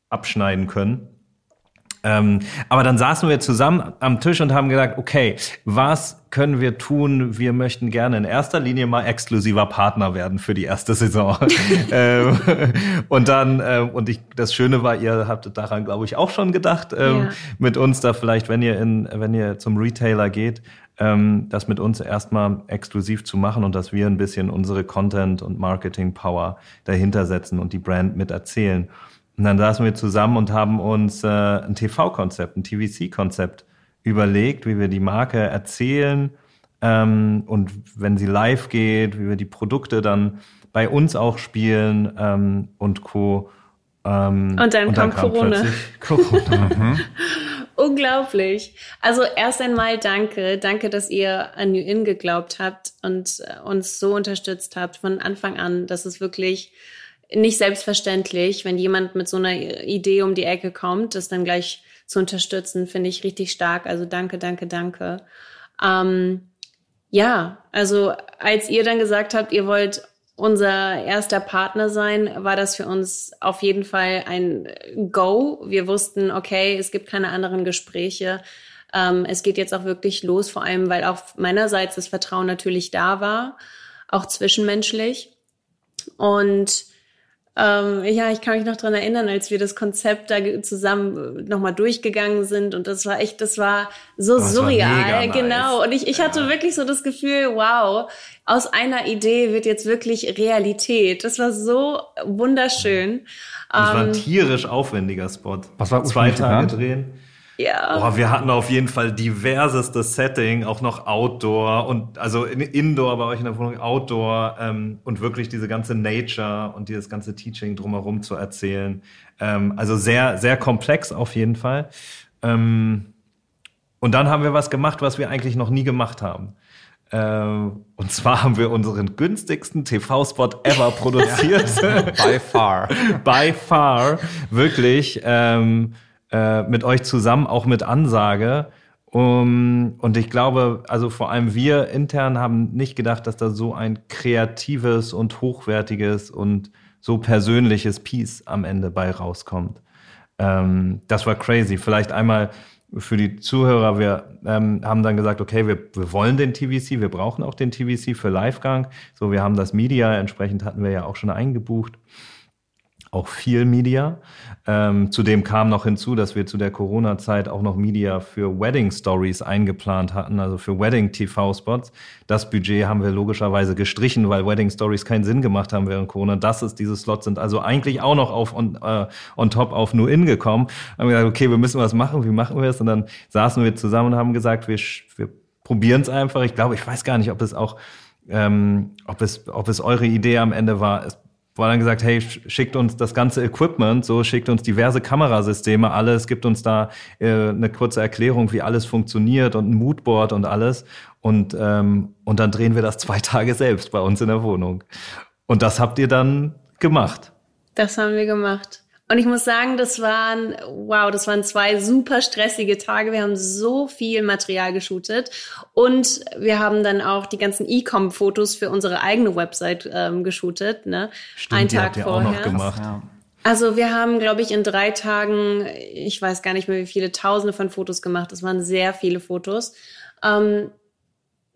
abschneiden können. Ähm, aber dann saßen wir zusammen am Tisch und haben gesagt, okay, was können wir tun? Wir möchten gerne in erster Linie mal exklusiver Partner werden für die erste Saison. ähm, und dann, äh, und ich, das Schöne war, ihr habt daran, glaube ich, auch schon gedacht, ähm, ja. mit uns da vielleicht, wenn ihr in, wenn ihr zum Retailer geht, ähm, das mit uns erstmal exklusiv zu machen und dass wir ein bisschen unsere Content und Marketing Power dahinter setzen und die Brand mit erzählen. Und dann saßen wir zusammen und haben uns äh, ein TV-Konzept, ein TVC-Konzept überlegt, wie wir die Marke erzählen ähm, und wenn sie live geht, wie wir die Produkte dann bei uns auch spielen ähm, und Co. Ähm, und dann, und dann kam, Corona. Corona. mhm. Unglaublich. Also erst einmal danke. Danke, dass ihr an New In geglaubt habt und äh, uns so unterstützt habt von Anfang an. Das ist wirklich nicht selbstverständlich, wenn jemand mit so einer Idee um die Ecke kommt, das dann gleich zu unterstützen, finde ich richtig stark. Also danke, danke, danke. Ähm, ja, also als ihr dann gesagt habt, ihr wollt unser erster Partner sein, war das für uns auf jeden Fall ein Go. Wir wussten, okay, es gibt keine anderen Gespräche. Ähm, es geht jetzt auch wirklich los, vor allem, weil auch meinerseits das Vertrauen natürlich da war, auch zwischenmenschlich. Und ähm, ja, ich kann mich noch dran erinnern, als wir das Konzept da zusammen nochmal durchgegangen sind und das war echt, das war so oh, das surreal, war genau. Und ich, ich hatte ja. wirklich so das Gefühl, wow, aus einer Idee wird jetzt wirklich Realität. Das war so wunderschön. Das war ein ähm, tierisch aufwendiger Spot. Was war zwei Tage drehen? Ja. Boah, wir hatten auf jeden Fall diversestes Setting, auch noch Outdoor und also Indoor bei euch in der Wohnung, Outdoor ähm, und wirklich diese ganze Nature und dieses ganze Teaching drumherum zu erzählen. Ähm, also sehr, sehr komplex auf jeden Fall. Ähm, und dann haben wir was gemacht, was wir eigentlich noch nie gemacht haben. Ähm, und zwar haben wir unseren günstigsten TV-Spot ever produziert. By far. By far. Wirklich. Ähm, äh, mit euch zusammen, auch mit Ansage. Um, und ich glaube, also vor allem wir intern haben nicht gedacht, dass da so ein kreatives und hochwertiges und so persönliches Piece am Ende bei rauskommt. Ähm, das war crazy. Vielleicht einmal für die Zuhörer, wir ähm, haben dann gesagt, okay, wir, wir wollen den TVC, wir brauchen auch den TVC für Livegang. So, wir haben das Media, entsprechend hatten wir ja auch schon eingebucht auch viel Media. Ähm, zudem kam noch hinzu, dass wir zu der Corona-Zeit auch noch Media für Wedding Stories eingeplant hatten, also für Wedding TV-Spots. Das Budget haben wir logischerweise gestrichen, weil Wedding Stories keinen Sinn gemacht haben während Corona. Das ist, diese Slots sind also eigentlich auch noch auf on, äh, on top auf New In gekommen. Haben gesagt, okay, wir müssen was machen, wie machen wir es? Und dann saßen wir zusammen und haben gesagt, wir, wir probieren es einfach. Ich glaube, ich weiß gar nicht, ob es auch ähm, ob es, ob es eure Idee am Ende war. Es war dann gesagt, hey, schickt uns das ganze Equipment, so schickt uns diverse Kamerasysteme, alles, gibt uns da äh, eine kurze Erklärung, wie alles funktioniert und ein Moodboard und alles. Und, ähm, und dann drehen wir das zwei Tage selbst bei uns in der Wohnung. Und das habt ihr dann gemacht. Das haben wir gemacht. Und ich muss sagen, das waren, wow, das waren zwei super stressige Tage. Wir haben so viel Material geshootet und wir haben dann auch die ganzen E-Com-Fotos für unsere eigene Website ähm, geshootet, ne? Stimmt, Ein Tag vorher. Auch noch gemacht. Also wir haben, glaube ich, in drei Tagen, ich weiß gar nicht mehr, wie viele Tausende von Fotos gemacht. Es waren sehr viele Fotos. Ähm,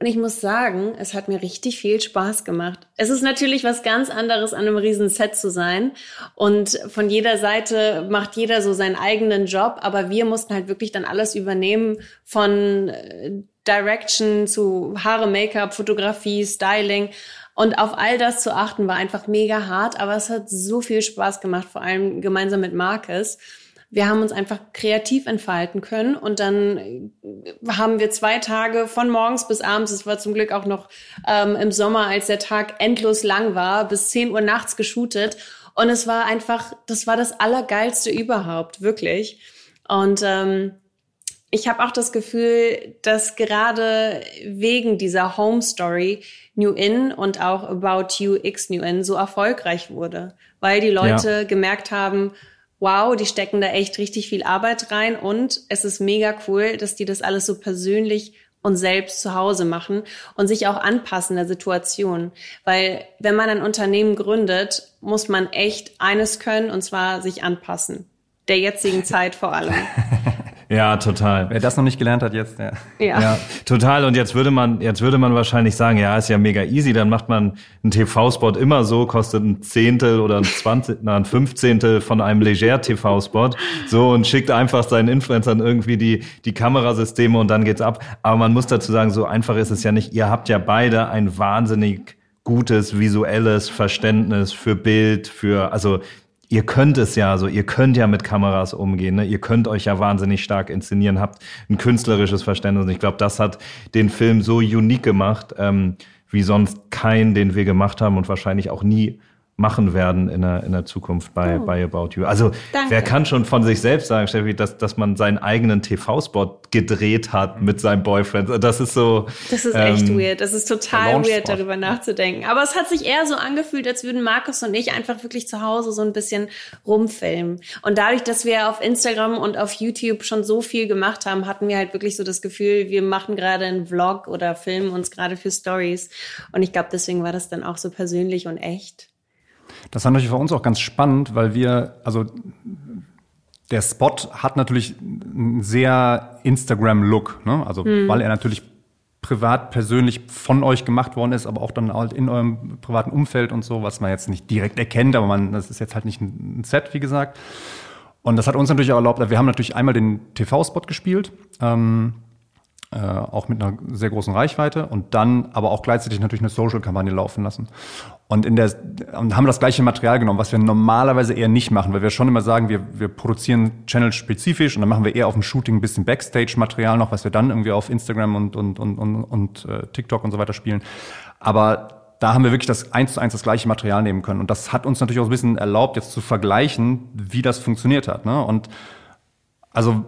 und ich muss sagen, es hat mir richtig viel Spaß gemacht. Es ist natürlich was ganz anderes, an einem riesen Set zu sein. Und von jeder Seite macht jeder so seinen eigenen Job. Aber wir mussten halt wirklich dann alles übernehmen von äh, Direction zu Haare, Make-up, Fotografie, Styling. Und auf all das zu achten war einfach mega hart. Aber es hat so viel Spaß gemacht, vor allem gemeinsam mit Marcus wir haben uns einfach kreativ entfalten können und dann äh, haben wir zwei Tage von morgens bis abends, es war zum Glück auch noch ähm, im Sommer, als der Tag endlos lang war, bis 10 Uhr nachts geshootet und es war einfach, das war das Allergeilste überhaupt, wirklich. Und ähm, ich habe auch das Gefühl, dass gerade wegen dieser Home Story New In und auch About You X New In so erfolgreich wurde, weil die Leute ja. gemerkt haben, wow, die stecken da echt richtig viel Arbeit rein und es ist mega cool, dass die das alles so persönlich und selbst zu Hause machen und sich auch anpassen der Situation. Weil wenn man ein Unternehmen gründet, muss man echt eines können und zwar sich anpassen. Der jetzigen Zeit vor allem. Ja, total. Wer das noch nicht gelernt hat jetzt, ja. ja. Ja, total. Und jetzt würde man, jetzt würde man wahrscheinlich sagen, ja, ist ja mega easy. Dann macht man einen TV-Spot immer so, kostet ein Zehntel oder ein Zwanzig, na, ein Fünfzehntel von einem Leger-TV-Spot. So und schickt einfach seinen Influencern irgendwie die, die Kamerasysteme und dann geht's ab. Aber man muss dazu sagen, so einfach ist es ja nicht. Ihr habt ja beide ein wahnsinnig gutes visuelles Verständnis für Bild, für, also ihr könnt es ja, also ihr könnt ja mit Kameras umgehen, ne? ihr könnt euch ja wahnsinnig stark inszenieren, habt ein künstlerisches Verständnis. Und ich glaube, das hat den Film so unique gemacht, ähm, wie sonst kein, den wir gemacht haben und wahrscheinlich auch nie machen werden in der, in der Zukunft bei, oh. bei About You. Also Danke. wer kann schon von sich selbst sagen, Steffi, dass, dass man seinen eigenen TV-Spot gedreht hat mit seinem Boyfriend. Das ist so. Das ist ähm, echt weird. Das ist total weird, darüber nachzudenken. Aber es hat sich eher so angefühlt, als würden Markus und ich einfach wirklich zu Hause so ein bisschen rumfilmen. Und dadurch, dass wir auf Instagram und auf YouTube schon so viel gemacht haben, hatten wir halt wirklich so das Gefühl, wir machen gerade einen Vlog oder filmen uns gerade für Stories. Und ich glaube, deswegen war das dann auch so persönlich und echt. Das war natürlich für uns auch ganz spannend, weil wir, also der Spot hat natürlich einen sehr Instagram-Look, ne? also mhm. weil er natürlich privat, persönlich von euch gemacht worden ist, aber auch dann halt in eurem privaten Umfeld und so, was man jetzt nicht direkt erkennt, aber man, das ist jetzt halt nicht ein Set, wie gesagt. Und das hat uns natürlich auch erlaubt, wir haben natürlich einmal den TV-Spot gespielt, ähm, äh, auch mit einer sehr großen Reichweite und dann aber auch gleichzeitig natürlich eine Social-Kampagne laufen lassen. Und in der und haben das gleiche Material genommen, was wir normalerweise eher nicht machen, weil wir schon immer sagen, wir, wir produzieren Channel spezifisch und dann machen wir eher auf dem Shooting ein bisschen Backstage-Material noch, was wir dann irgendwie auf Instagram und, und, und, und, und äh, TikTok und so weiter spielen. Aber da haben wir wirklich das eins zu eins das gleiche Material nehmen können. Und das hat uns natürlich auch ein bisschen erlaubt, jetzt zu vergleichen, wie das funktioniert hat. Ne? Und also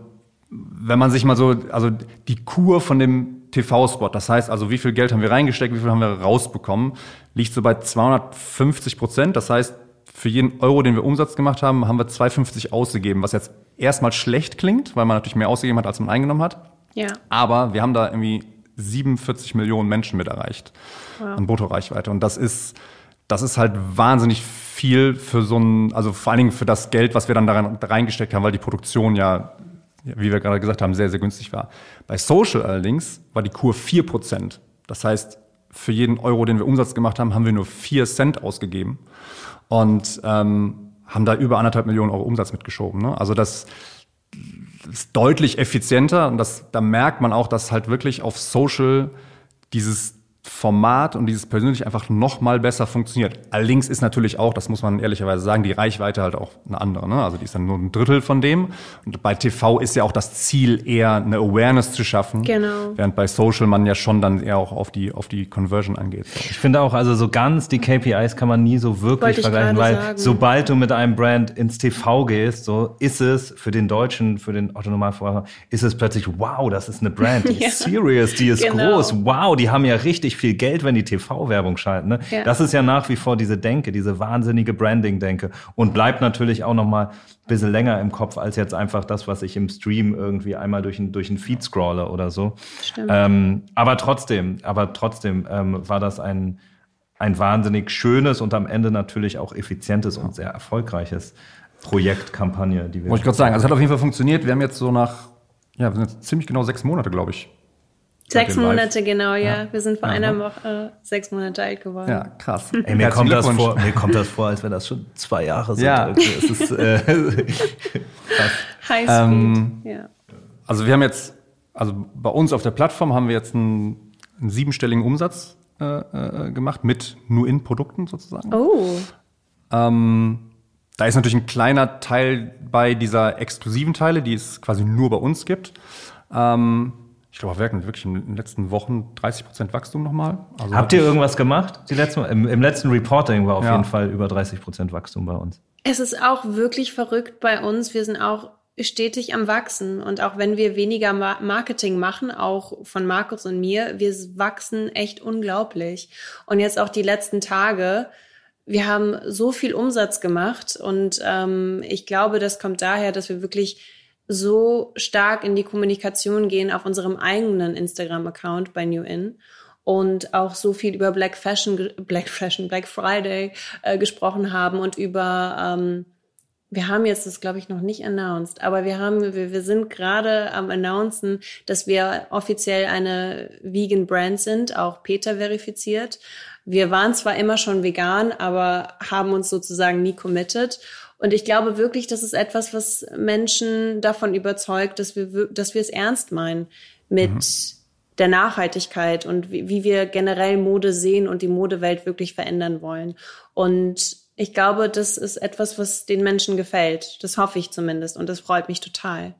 wenn man sich mal so, also die Kur von dem TV-Spot, das heißt also, wie viel Geld haben wir reingesteckt, wie viel haben wir rausbekommen, liegt so bei 250 Prozent. Das heißt, für jeden Euro, den wir Umsatz gemacht haben, haben wir 2,50 ausgegeben, was jetzt erstmal schlecht klingt, weil man natürlich mehr ausgegeben hat, als man eingenommen hat. Ja. Aber wir haben da irgendwie 47 Millionen Menschen mit erreicht wow. an Bruttoreichweite. Und das ist, das ist halt wahnsinnig viel für so ein, also vor allen Dingen für das Geld, was wir dann da reingesteckt haben, weil die Produktion ja wie wir gerade gesagt haben, sehr, sehr günstig war. Bei Social allerdings war die Kur 4%. Das heißt, für jeden Euro, den wir Umsatz gemacht haben, haben wir nur 4 Cent ausgegeben und ähm, haben da über anderthalb Millionen Euro Umsatz mitgeschoben. Ne? Also das ist deutlich effizienter und das, da merkt man auch, dass halt wirklich auf Social dieses Format und dieses persönlich einfach noch mal besser funktioniert. Allerdings ist natürlich auch, das muss man ehrlicherweise sagen, die Reichweite halt auch eine andere. Ne? Also die ist dann nur ein Drittel von dem. Und bei TV ist ja auch das Ziel eher eine Awareness zu schaffen, genau. während bei Social man ja schon dann eher auch auf die auf die Conversion angeht. So. Ich finde auch, also so ganz die KPIs kann man nie so wirklich vergleichen, weil sagen. sobald du mit einem Brand ins TV gehst, so ist es für den Deutschen, für den Autonomalverbraucher, ist es plötzlich wow, das ist eine Brand, die ja. ist serious, die ist genau. groß, wow, die haben ja richtig richtig viel Geld, wenn die TV-Werbung schalten. Ne? Ja. Das ist ja nach wie vor diese Denke, diese wahnsinnige Branding-Denke und bleibt natürlich auch noch mal ein bisschen länger im Kopf als jetzt einfach das, was ich im Stream irgendwie einmal durch ein, durch ein Feed scrolle oder so. Stimmt. Ähm, aber trotzdem, aber trotzdem ähm, war das ein, ein wahnsinnig schönes und am Ende natürlich auch effizientes ja. und sehr erfolgreiches Projekt, Kampagne, die wir. Wollte ich gerade sagen, also es hat auf jeden Fall funktioniert. Wir haben jetzt so nach, ja, wir sind jetzt ziemlich genau sechs Monate, glaube ich, Sechs Monate, live. genau, ja. ja. Wir sind vor ja, einer Woche äh, sechs Monate alt geworden. Ja, krass. Ey, mir, kommt das vor, mir kommt das vor, als wenn das schon zwei Jahre sind. Ja. Es ist, äh, krass. High ähm, ja. Also wir haben jetzt, also bei uns auf der Plattform haben wir jetzt einen, einen siebenstelligen Umsatz äh, äh gemacht mit nur in Produkten sozusagen. Oh. Ähm, da ist natürlich ein kleiner Teil bei dieser exklusiven Teile, die es quasi nur bei uns gibt. Ähm, ich glaube, wir hatten wirklich in den letzten Wochen 30 Prozent Wachstum nochmal. Also Habt ihr irgendwas gemacht? Die letzten, im, Im letzten Reporting war auf ja. jeden Fall über 30 Prozent Wachstum bei uns. Es ist auch wirklich verrückt bei uns. Wir sind auch stetig am Wachsen. Und auch wenn wir weniger Marketing machen, auch von Markus und mir, wir wachsen echt unglaublich. Und jetzt auch die letzten Tage, wir haben so viel Umsatz gemacht und ähm, ich glaube, das kommt daher, dass wir wirklich so stark in die Kommunikation gehen auf unserem eigenen Instagram-Account bei New In und auch so viel über Black Fashion, Black Fashion, Black Friday äh, gesprochen haben und über ähm, wir haben jetzt das, glaube ich, noch nicht announced, aber wir haben, wir, wir sind gerade am announcen, dass wir offiziell eine Vegan Brand sind, auch Peter verifiziert. Wir waren zwar immer schon vegan, aber haben uns sozusagen nie committed. Und ich glaube wirklich, das ist etwas, was Menschen davon überzeugt, dass wir, dass wir es ernst meinen mit mhm. der Nachhaltigkeit und wie, wie wir generell Mode sehen und die Modewelt wirklich verändern wollen. Und ich glaube, das ist etwas, was den Menschen gefällt. Das hoffe ich zumindest und das freut mich total.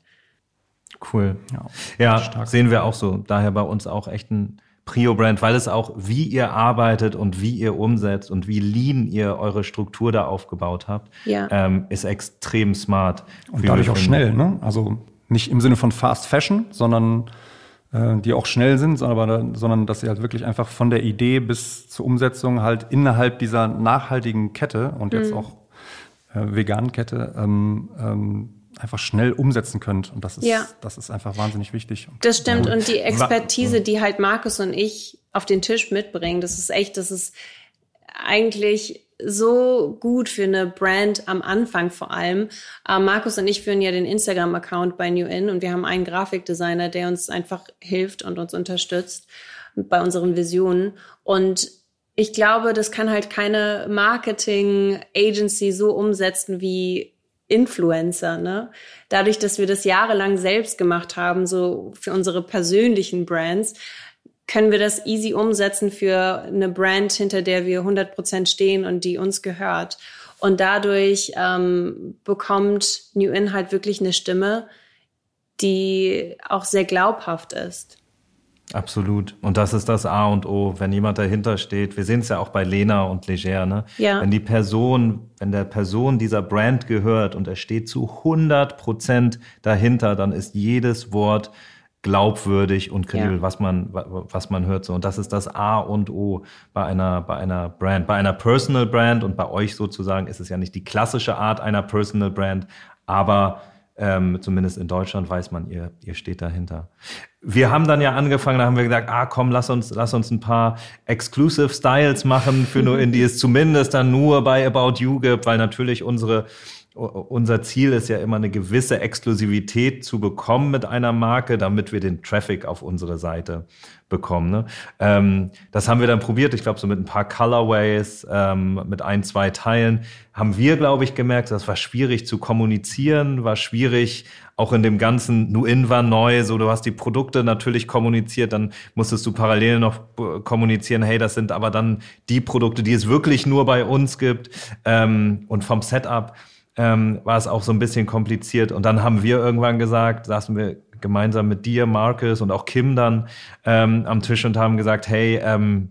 Cool. Ja, ja sehen wir auch so. Daher bei uns auch echt ein Prio-Brand, weil es auch, wie ihr arbeitet und wie ihr umsetzt und wie lean ihr eure Struktur da aufgebaut habt, ja. ähm, ist extrem smart. Und dadurch auch schnell, ne? Also nicht im Sinne von Fast Fashion, sondern äh, die auch schnell sind, sondern, sondern dass sie halt wirklich einfach von der Idee bis zur Umsetzung halt innerhalb dieser nachhaltigen Kette und jetzt mhm. auch äh, veganen Kette ähm, ähm, einfach schnell umsetzen könnt. Und das ist, ja. das ist einfach wahnsinnig wichtig. Das stimmt. Und die Expertise, die halt Markus und ich auf den Tisch mitbringen, das ist echt, das ist eigentlich so gut für eine Brand am Anfang vor allem. Äh, Markus und ich führen ja den Instagram-Account bei New In und wir haben einen Grafikdesigner, der uns einfach hilft und uns unterstützt bei unseren Visionen. Und ich glaube, das kann halt keine Marketing-Agency so umsetzen wie Influencer, ne? Dadurch, dass wir das jahrelang selbst gemacht haben, so für unsere persönlichen Brands, können wir das easy umsetzen für eine Brand, hinter der wir 100 Prozent stehen und die uns gehört. Und dadurch ähm, bekommt New In halt wirklich eine Stimme, die auch sehr glaubhaft ist. Absolut. Und das ist das A und O, wenn jemand dahinter steht. Wir sehen es ja auch bei Lena und Leger, ne? Ja. Wenn die Person, wenn der Person dieser Brand gehört und er steht zu 100 Prozent dahinter, dann ist jedes Wort glaubwürdig und kredibel, ja. was man, was man hört so. Und das ist das A und O bei einer, bei einer Brand. Bei einer Personal Brand und bei euch sozusagen ist es ja nicht die klassische Art einer Personal Brand, aber ähm, zumindest in Deutschland weiß man, ihr, ihr steht dahinter. Wir haben dann ja angefangen, da haben wir gesagt, ah komm, lass uns, lass uns ein paar Exclusive Styles machen für nur in die es zumindest dann nur bei About You gibt, weil natürlich unsere unser Ziel ist ja immer eine gewisse Exklusivität zu bekommen mit einer Marke, damit wir den Traffic auf unsere Seite bekommen. Ne? Ähm, das haben wir dann probiert, ich glaube so mit ein paar Colorways, ähm, mit ein, zwei Teilen. Haben wir, glaube ich, gemerkt, das war schwierig zu kommunizieren, war schwierig auch in dem ganzen Nu-In war neu, so du hast die Produkte natürlich kommuniziert, dann musstest du parallel noch kommunizieren, hey, das sind aber dann die Produkte, die es wirklich nur bei uns gibt ähm, und vom Setup ähm, war es auch so ein bisschen kompliziert. Und dann haben wir irgendwann gesagt, saßen wir gemeinsam mit dir, Marcus und auch Kim dann ähm, am Tisch und haben gesagt, hey, ähm,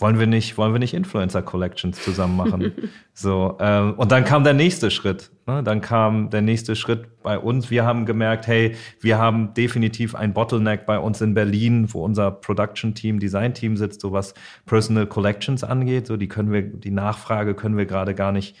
wollen wir nicht, wollen wir nicht Influencer Collections zusammen machen? so ähm, und dann kam der nächste Schritt. Ne? Dann kam der nächste Schritt bei uns. Wir haben gemerkt, hey, wir haben definitiv ein Bottleneck bei uns in Berlin, wo unser Production Team, Design Team sitzt, so was Personal Collections angeht. So die können wir, die Nachfrage können wir gerade gar nicht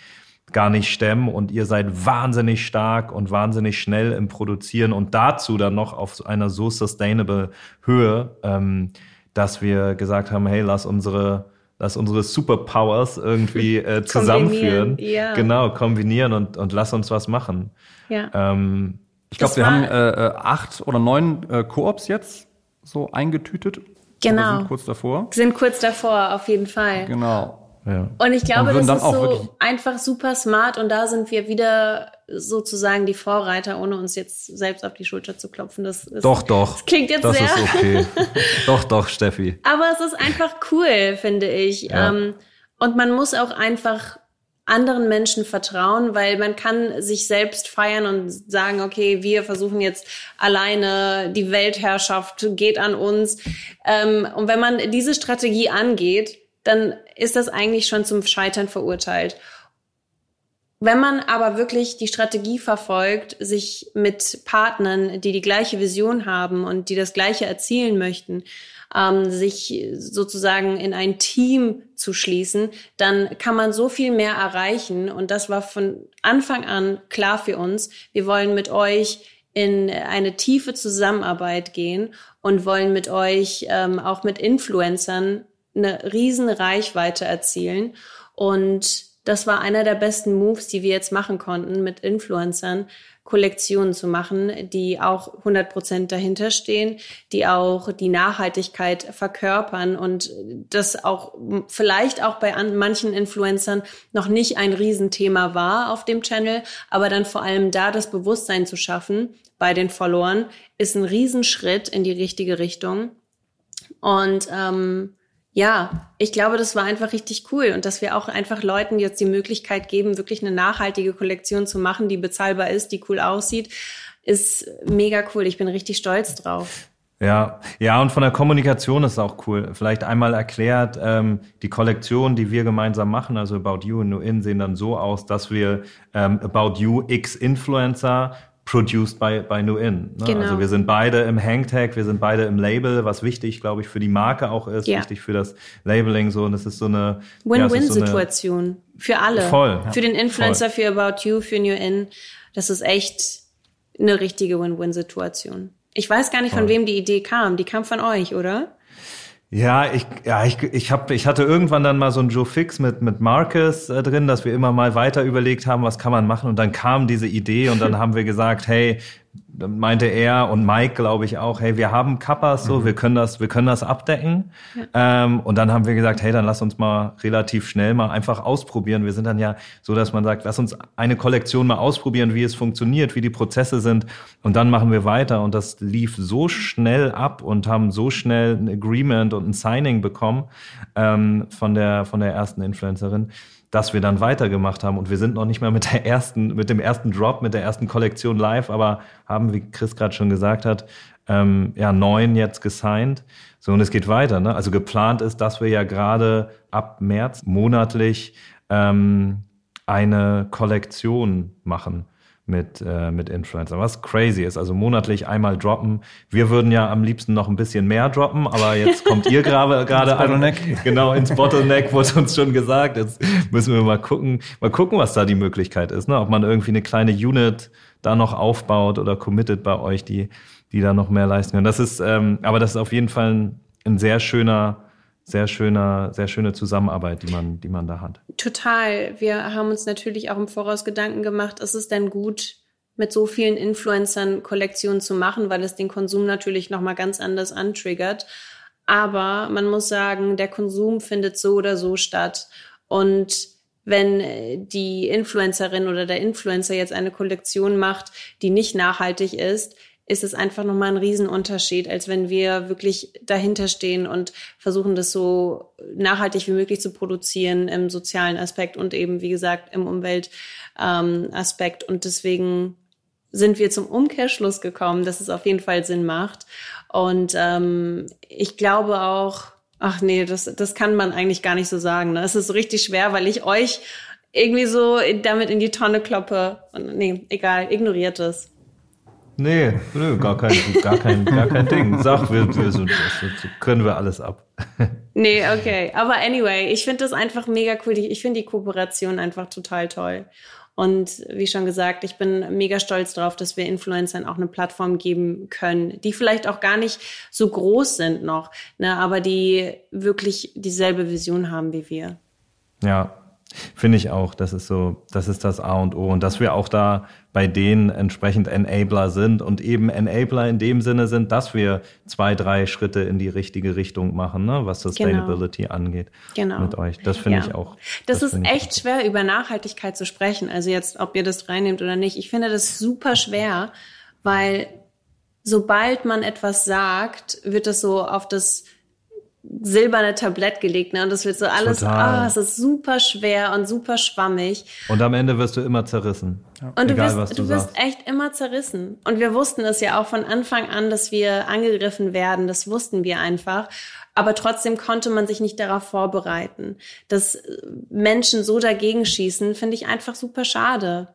gar nicht stemmen und ihr seid wahnsinnig stark und wahnsinnig schnell im Produzieren und dazu dann noch auf einer so sustainable Höhe, ähm, dass wir gesagt haben, hey, lass unsere lass unsere Superpowers irgendwie äh, zusammenführen. Ja. Genau, kombinieren und, und lass uns was machen. Ja. Ähm, ich glaube, wir haben äh, äh, acht oder neun äh, Koops jetzt so eingetütet. Genau. sind kurz davor. Sind kurz davor, auf jeden Fall. Genau. Ja. Und ich glaube, das ist so einfach super smart und da sind wir wieder sozusagen die Vorreiter, ohne uns jetzt selbst auf die Schulter zu klopfen. Das ist, doch, doch. Das klingt jetzt das sehr. Ist okay. doch, doch, Steffi. Aber es ist einfach cool, finde ich. Ja. Ähm, und man muss auch einfach anderen Menschen vertrauen, weil man kann sich selbst feiern und sagen, okay, wir versuchen jetzt alleine, die Weltherrschaft geht an uns. Ähm, und wenn man diese Strategie angeht, dann ist das eigentlich schon zum Scheitern verurteilt. Wenn man aber wirklich die Strategie verfolgt, sich mit Partnern, die die gleiche Vision haben und die das gleiche erzielen möchten, ähm, sich sozusagen in ein Team zu schließen, dann kann man so viel mehr erreichen. Und das war von Anfang an klar für uns. Wir wollen mit euch in eine tiefe Zusammenarbeit gehen und wollen mit euch ähm, auch mit Influencern eine riesen Reichweite erzielen. Und das war einer der besten Moves, die wir jetzt machen konnten mit Influencern, Kollektionen zu machen, die auch 100 Prozent dahinter stehen, die auch die Nachhaltigkeit verkörpern und das auch vielleicht auch bei manchen Influencern noch nicht ein Riesenthema war auf dem Channel, aber dann vor allem da das Bewusstsein zu schaffen bei den Followern ist ein Riesenschritt in die richtige Richtung. Und ähm, ja, ich glaube, das war einfach richtig cool und dass wir auch einfach Leuten jetzt die Möglichkeit geben, wirklich eine nachhaltige Kollektion zu machen, die bezahlbar ist, die cool aussieht, ist mega cool. Ich bin richtig stolz drauf. Ja, ja, und von der Kommunikation ist auch cool. Vielleicht einmal erklärt, ähm, die Kollektion, die wir gemeinsam machen, also About You und New In, sehen dann so aus, dass wir ähm, About You X Influencer produced by, by New In. Ne? Genau. Also wir sind beide im Hangtag, wir sind beide im Label, was wichtig, glaube ich, für die Marke auch ist, ja. wichtig für das Labeling so. Und es ist so eine Win-Win-Situation ja, so für alle. Voll. Für den Influencer, voll. für About You, für New In. Das ist echt eine richtige Win-Win-Situation. Ich weiß gar nicht, von voll. wem die Idee kam. Die kam von euch, oder? Ja, ich, ja, ich, ich, hab, ich hatte irgendwann dann mal so ein Joe Fix mit, mit Marcus äh, drin, dass wir immer mal weiter überlegt haben, was kann man machen. Und dann kam diese Idee und dann haben wir gesagt, hey, dann meinte er und Mike, glaube ich, auch, hey, wir haben Kappas, so, mhm. wir können das, wir können das abdecken. Ja. Ähm, und dann haben wir gesagt, hey, dann lass uns mal relativ schnell mal einfach ausprobieren. Wir sind dann ja so, dass man sagt, lass uns eine Kollektion mal ausprobieren, wie es funktioniert, wie die Prozesse sind. Und dann machen wir weiter. Und das lief so schnell ab und haben so schnell ein Agreement und ein Signing bekommen ähm, von der, von der ersten Influencerin dass wir dann weitergemacht haben. Und wir sind noch nicht mal mit der ersten, mit dem ersten Drop, mit der ersten Kollektion live, aber haben, wie Chris gerade schon gesagt hat, ähm, ja, neun jetzt gesigned. So, und es geht weiter. Ne? Also geplant ist, dass wir ja gerade ab März monatlich ähm, eine Kollektion machen mit, äh, mit Influencer, was crazy ist. Also monatlich einmal droppen. Wir würden ja am liebsten noch ein bisschen mehr droppen, aber jetzt kommt ihr gerade gerade an. Genau, ins Bottleneck wurde uns schon gesagt. Jetzt müssen wir mal gucken, mal gucken, was da die Möglichkeit ist. Ne? Ob man irgendwie eine kleine Unit da noch aufbaut oder committed bei euch, die, die da noch mehr leisten können. Das ist, ähm, aber das ist auf jeden Fall ein, ein sehr schöner sehr schöner, sehr schöne Zusammenarbeit, die man, die man da hat. Total. Wir haben uns natürlich auch im Voraus Gedanken gemacht, ist es denn gut, mit so vielen Influencern Kollektionen zu machen, weil es den Konsum natürlich nochmal ganz anders antriggert. Aber man muss sagen, der Konsum findet so oder so statt. Und wenn die Influencerin oder der Influencer jetzt eine Kollektion macht, die nicht nachhaltig ist, ist es einfach nochmal ein Riesenunterschied, als wenn wir wirklich dahinter stehen und versuchen, das so nachhaltig wie möglich zu produzieren im sozialen Aspekt und eben, wie gesagt, im Umweltaspekt. und deswegen sind wir zum Umkehrschluss gekommen, dass es auf jeden Fall Sinn macht. Und ähm, ich glaube auch, ach nee, das, das kann man eigentlich gar nicht so sagen. Ne? Es ist so richtig schwer, weil ich euch irgendwie so damit in die Tonne kloppe. Und, nee, egal, ignoriert es. Nee, nö, gar kein, gar kein, gar kein Ding. Sag, wir, wir so, das können wir alles ab. nee, okay. Aber anyway, ich finde das einfach mega cool. Ich finde die Kooperation einfach total toll. Und wie schon gesagt, ich bin mega stolz darauf, dass wir Influencern auch eine Plattform geben können, die vielleicht auch gar nicht so groß sind noch, ne, aber die wirklich dieselbe Vision haben wie wir. Ja, Finde ich auch. Das ist so, das ist das A und O. Und dass wir auch da bei denen entsprechend Enabler sind und eben Enabler in dem Sinne sind, dass wir zwei, drei Schritte in die richtige Richtung machen, ne, was. Sustainability genau. angeht. Genau. Mit euch. Das finde ja. ich auch. Das, das ist echt schwer, über Nachhaltigkeit zu sprechen. Also jetzt, ob ihr das reinnehmt oder nicht. Ich finde das super schwer, weil sobald man etwas sagt, wird das so auf das silberne Tablett gelegt, ne? Und das wird so alles, ah, oh, es ist super schwer und super schwammig. Und am Ende wirst du immer zerrissen. Ja. Und Egal, du wirst, du, du wirst echt immer zerrissen. Und wir wussten es ja auch von Anfang an, dass wir angegriffen werden. Das wussten wir einfach. Aber trotzdem konnte man sich nicht darauf vorbereiten. Dass Menschen so dagegen schießen, finde ich einfach super schade.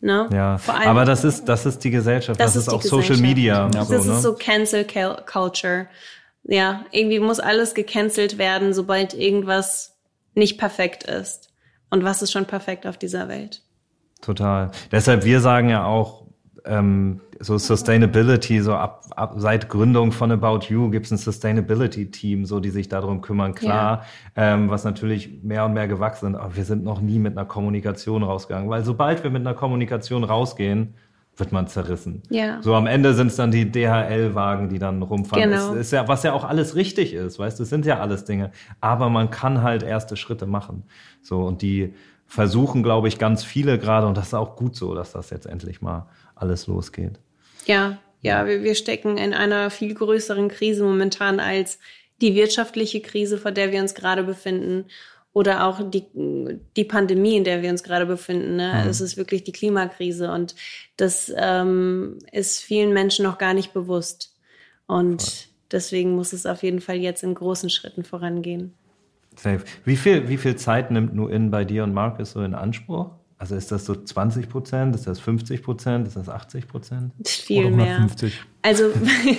Ne? Ja, aber das ist, das ist die Gesellschaft, das, das ist, ist auch Social Media. Ja. So, das ist ne? so Cancel Culture ja, irgendwie muss alles gecancelt werden, sobald irgendwas nicht perfekt ist. Und was ist schon perfekt auf dieser Welt? Total. Deshalb, wir sagen ja auch, ähm, so Sustainability, so ab, ab seit Gründung von About You gibt es ein Sustainability-Team, so die sich darum kümmern, klar, ja. ähm, was natürlich mehr und mehr gewachsen ist. Aber wir sind noch nie mit einer Kommunikation rausgegangen, weil sobald wir mit einer Kommunikation rausgehen, wird man zerrissen. Ja. So am Ende sind es dann die DHL-Wagen, die dann rumfahren. Genau. Ist, ist ja, was ja auch alles richtig ist, weißt du, es sind ja alles Dinge. Aber man kann halt erste Schritte machen. So, und die versuchen, glaube ich, ganz viele gerade, und das ist auch gut so, dass das jetzt endlich mal alles losgeht. Ja, ja, wir, wir stecken in einer viel größeren Krise momentan als die wirtschaftliche Krise, vor der wir uns gerade befinden oder auch die, die Pandemie, in der wir uns gerade befinden. Ne? Mhm. Es ist wirklich die Klimakrise und das ähm, ist vielen Menschen noch gar nicht bewusst. Und Voll. deswegen muss es auf jeden Fall jetzt in großen Schritten vorangehen. Safe. Wie viel, wie viel Zeit nimmt Nuin bei dir und Markus so in Anspruch? Also ist das so 20 Prozent, ist das 50 Prozent, ist das 80 Prozent? Viel mehr. Also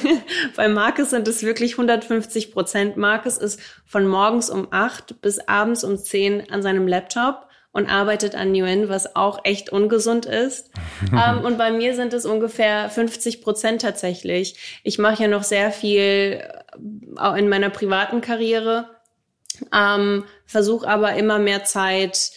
bei Marcus sind es wirklich 150 Prozent. Marcus ist von morgens um 8 bis abends um 10 an seinem Laptop und arbeitet an UN, was auch echt ungesund ist. ähm, und bei mir sind es ungefähr 50 Prozent tatsächlich. Ich mache ja noch sehr viel äh, auch in meiner privaten Karriere, ähm, versuche aber immer mehr Zeit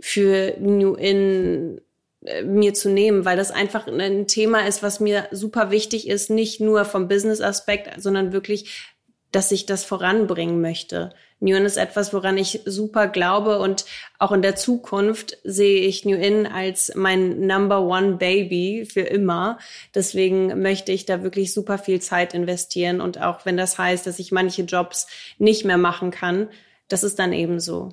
für New In äh, mir zu nehmen, weil das einfach ein Thema ist, was mir super wichtig ist, nicht nur vom Business-Aspekt, sondern wirklich, dass ich das voranbringen möchte. New In ist etwas, woran ich super glaube und auch in der Zukunft sehe ich New In als mein Number One Baby für immer. Deswegen möchte ich da wirklich super viel Zeit investieren und auch wenn das heißt, dass ich manche Jobs nicht mehr machen kann, das ist dann eben so.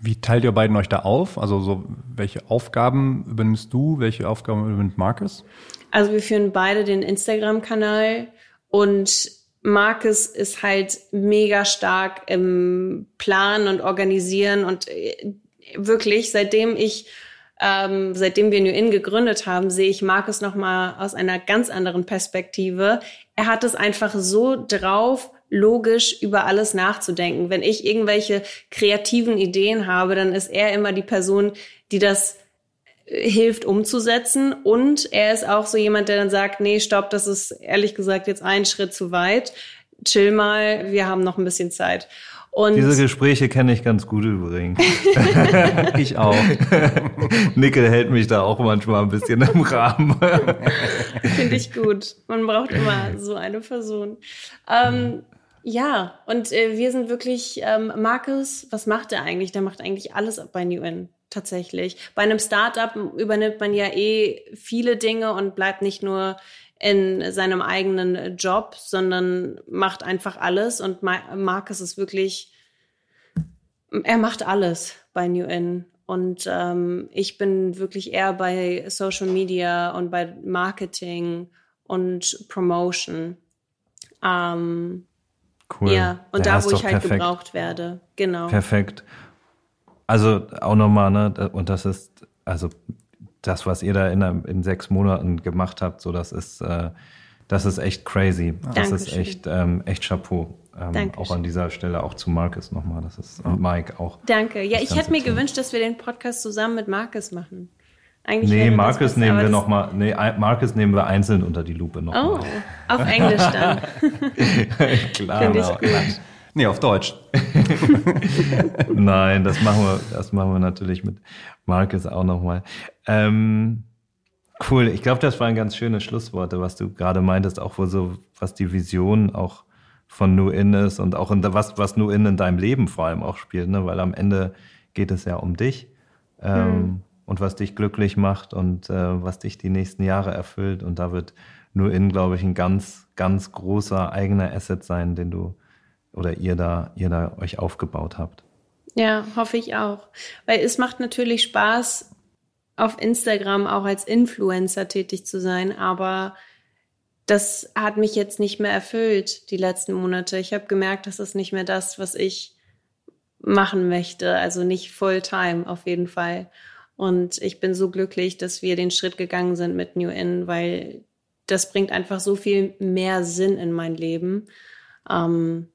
Wie teilt ihr beiden euch da auf? Also so, welche Aufgaben übernimmst du, welche Aufgaben übernimmt Marcus? Also wir führen beide den Instagram-Kanal und Marcus ist halt mega stark im Planen und Organisieren und äh, wirklich, seitdem ich ähm, seitdem wir New In gegründet haben, sehe ich Marcus nochmal aus einer ganz anderen Perspektive. Er hat es einfach so drauf, logisch über alles nachzudenken. Wenn ich irgendwelche kreativen Ideen habe, dann ist er immer die Person, die das äh, hilft umzusetzen. Und er ist auch so jemand, der dann sagt, nee, stopp, das ist ehrlich gesagt jetzt ein Schritt zu weit. Chill mal, wir haben noch ein bisschen Zeit. Und Diese Gespräche kenne ich ganz gut übrigens. ich auch. Nickel hält mich da auch manchmal ein bisschen im Rahmen. Finde ich gut. Man braucht immer so eine Person. Ähm, ja, und äh, wir sind wirklich, ähm, Markus, was macht er eigentlich? Der macht eigentlich alles bei New tatsächlich. Bei einem Startup übernimmt man ja eh viele Dinge und bleibt nicht nur in seinem eigenen Job, sondern macht einfach alles. Und Markus ist wirklich, er macht alles bei New In. Und ähm, ich bin wirklich eher bei Social Media und bei Marketing und Promotion. Ähm, Cool. Ja, und ja, da, wo ich halt perfekt. gebraucht werde. Genau. Perfekt. Also auch nochmal, ne, und das ist, also das, was ihr da in, in sechs Monaten gemacht habt, so das ist, äh, das ist echt crazy. Das Dankeschön. ist echt, ähm, echt Chapeau. Ähm, auch an dieser Stelle auch zu Marcus nochmal. Das ist und Mike auch. Danke. Ja, ich hätte mir gewünscht, dass wir den Podcast zusammen mit Marcus machen. Eigentlich nee, Marcus nehmen wir noch mal, nee, Marcus nehmen wir einzeln unter die Lupe noch. Oh, mal. auf Englisch dann. klar, Finde ich gut. Nee, auf Deutsch. Nein, das machen wir, das machen wir natürlich mit Marcus auch nochmal. Ähm, cool. Ich glaube, das waren ganz schöne Schlussworte, was du gerade meintest, auch wo so, was die Vision auch von New In ist und auch in, was, was New In in deinem Leben vor allem auch spielt, ne? weil am Ende geht es ja um dich. Ähm, hm und was dich glücklich macht und äh, was dich die nächsten Jahre erfüllt. Und da wird nur in, glaube ich, ein ganz, ganz großer eigener Asset sein, den du oder ihr da, ihr da euch aufgebaut habt. Ja, hoffe ich auch. Weil es macht natürlich Spaß, auf Instagram auch als Influencer tätig zu sein, aber das hat mich jetzt nicht mehr erfüllt, die letzten Monate. Ich habe gemerkt, das ist nicht mehr das, was ich machen möchte. Also nicht Fulltime auf jeden Fall. Und ich bin so glücklich, dass wir den Schritt gegangen sind mit New In, weil das bringt einfach so viel mehr Sinn in mein Leben. Ähm,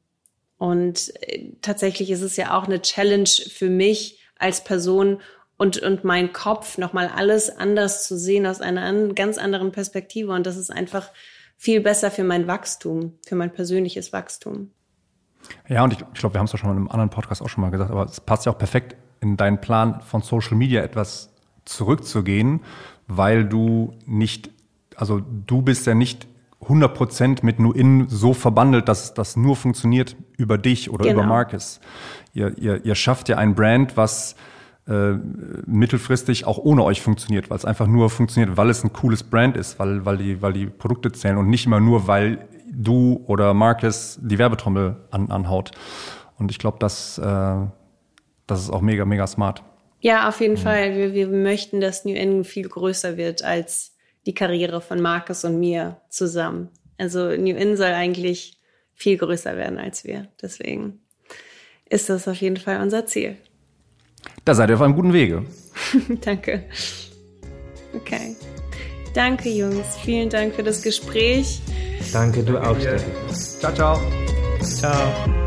und äh, tatsächlich ist es ja auch eine Challenge für mich als Person und, und mein Kopf nochmal alles anders zu sehen aus einer ganz anderen Perspektive. Und das ist einfach viel besser für mein Wachstum, für mein persönliches Wachstum. Ja, und ich, ich glaube, wir haben es ja schon mal in einem anderen Podcast auch schon mal gesagt, aber es passt ja auch perfekt in deinen Plan von Social Media etwas zurückzugehen, weil du nicht, also du bist ja nicht 100% mit Nuin so verbandelt, dass das nur funktioniert über dich oder genau. über Marcus. Ihr, ihr, ihr schafft ja ein Brand, was äh, mittelfristig auch ohne euch funktioniert, weil es einfach nur funktioniert, weil es ein cooles Brand ist, weil, weil, die, weil die Produkte zählen und nicht immer nur, weil du oder Marcus die Werbetrommel an, anhaut. Und ich glaube, das, äh, das ist auch mega, mega smart. Ja, auf jeden mhm. Fall. Wir, wir möchten, dass New End viel größer wird als die Karriere von Marcus und mir zusammen. Also New In soll eigentlich viel größer werden als wir. Deswegen ist das auf jeden Fall unser Ziel. Da seid ihr auf einem guten Wege. Danke. Okay. Danke, Jungs. Vielen Dank für das Gespräch. Danke, du auch. Ciao, ciao. Ciao.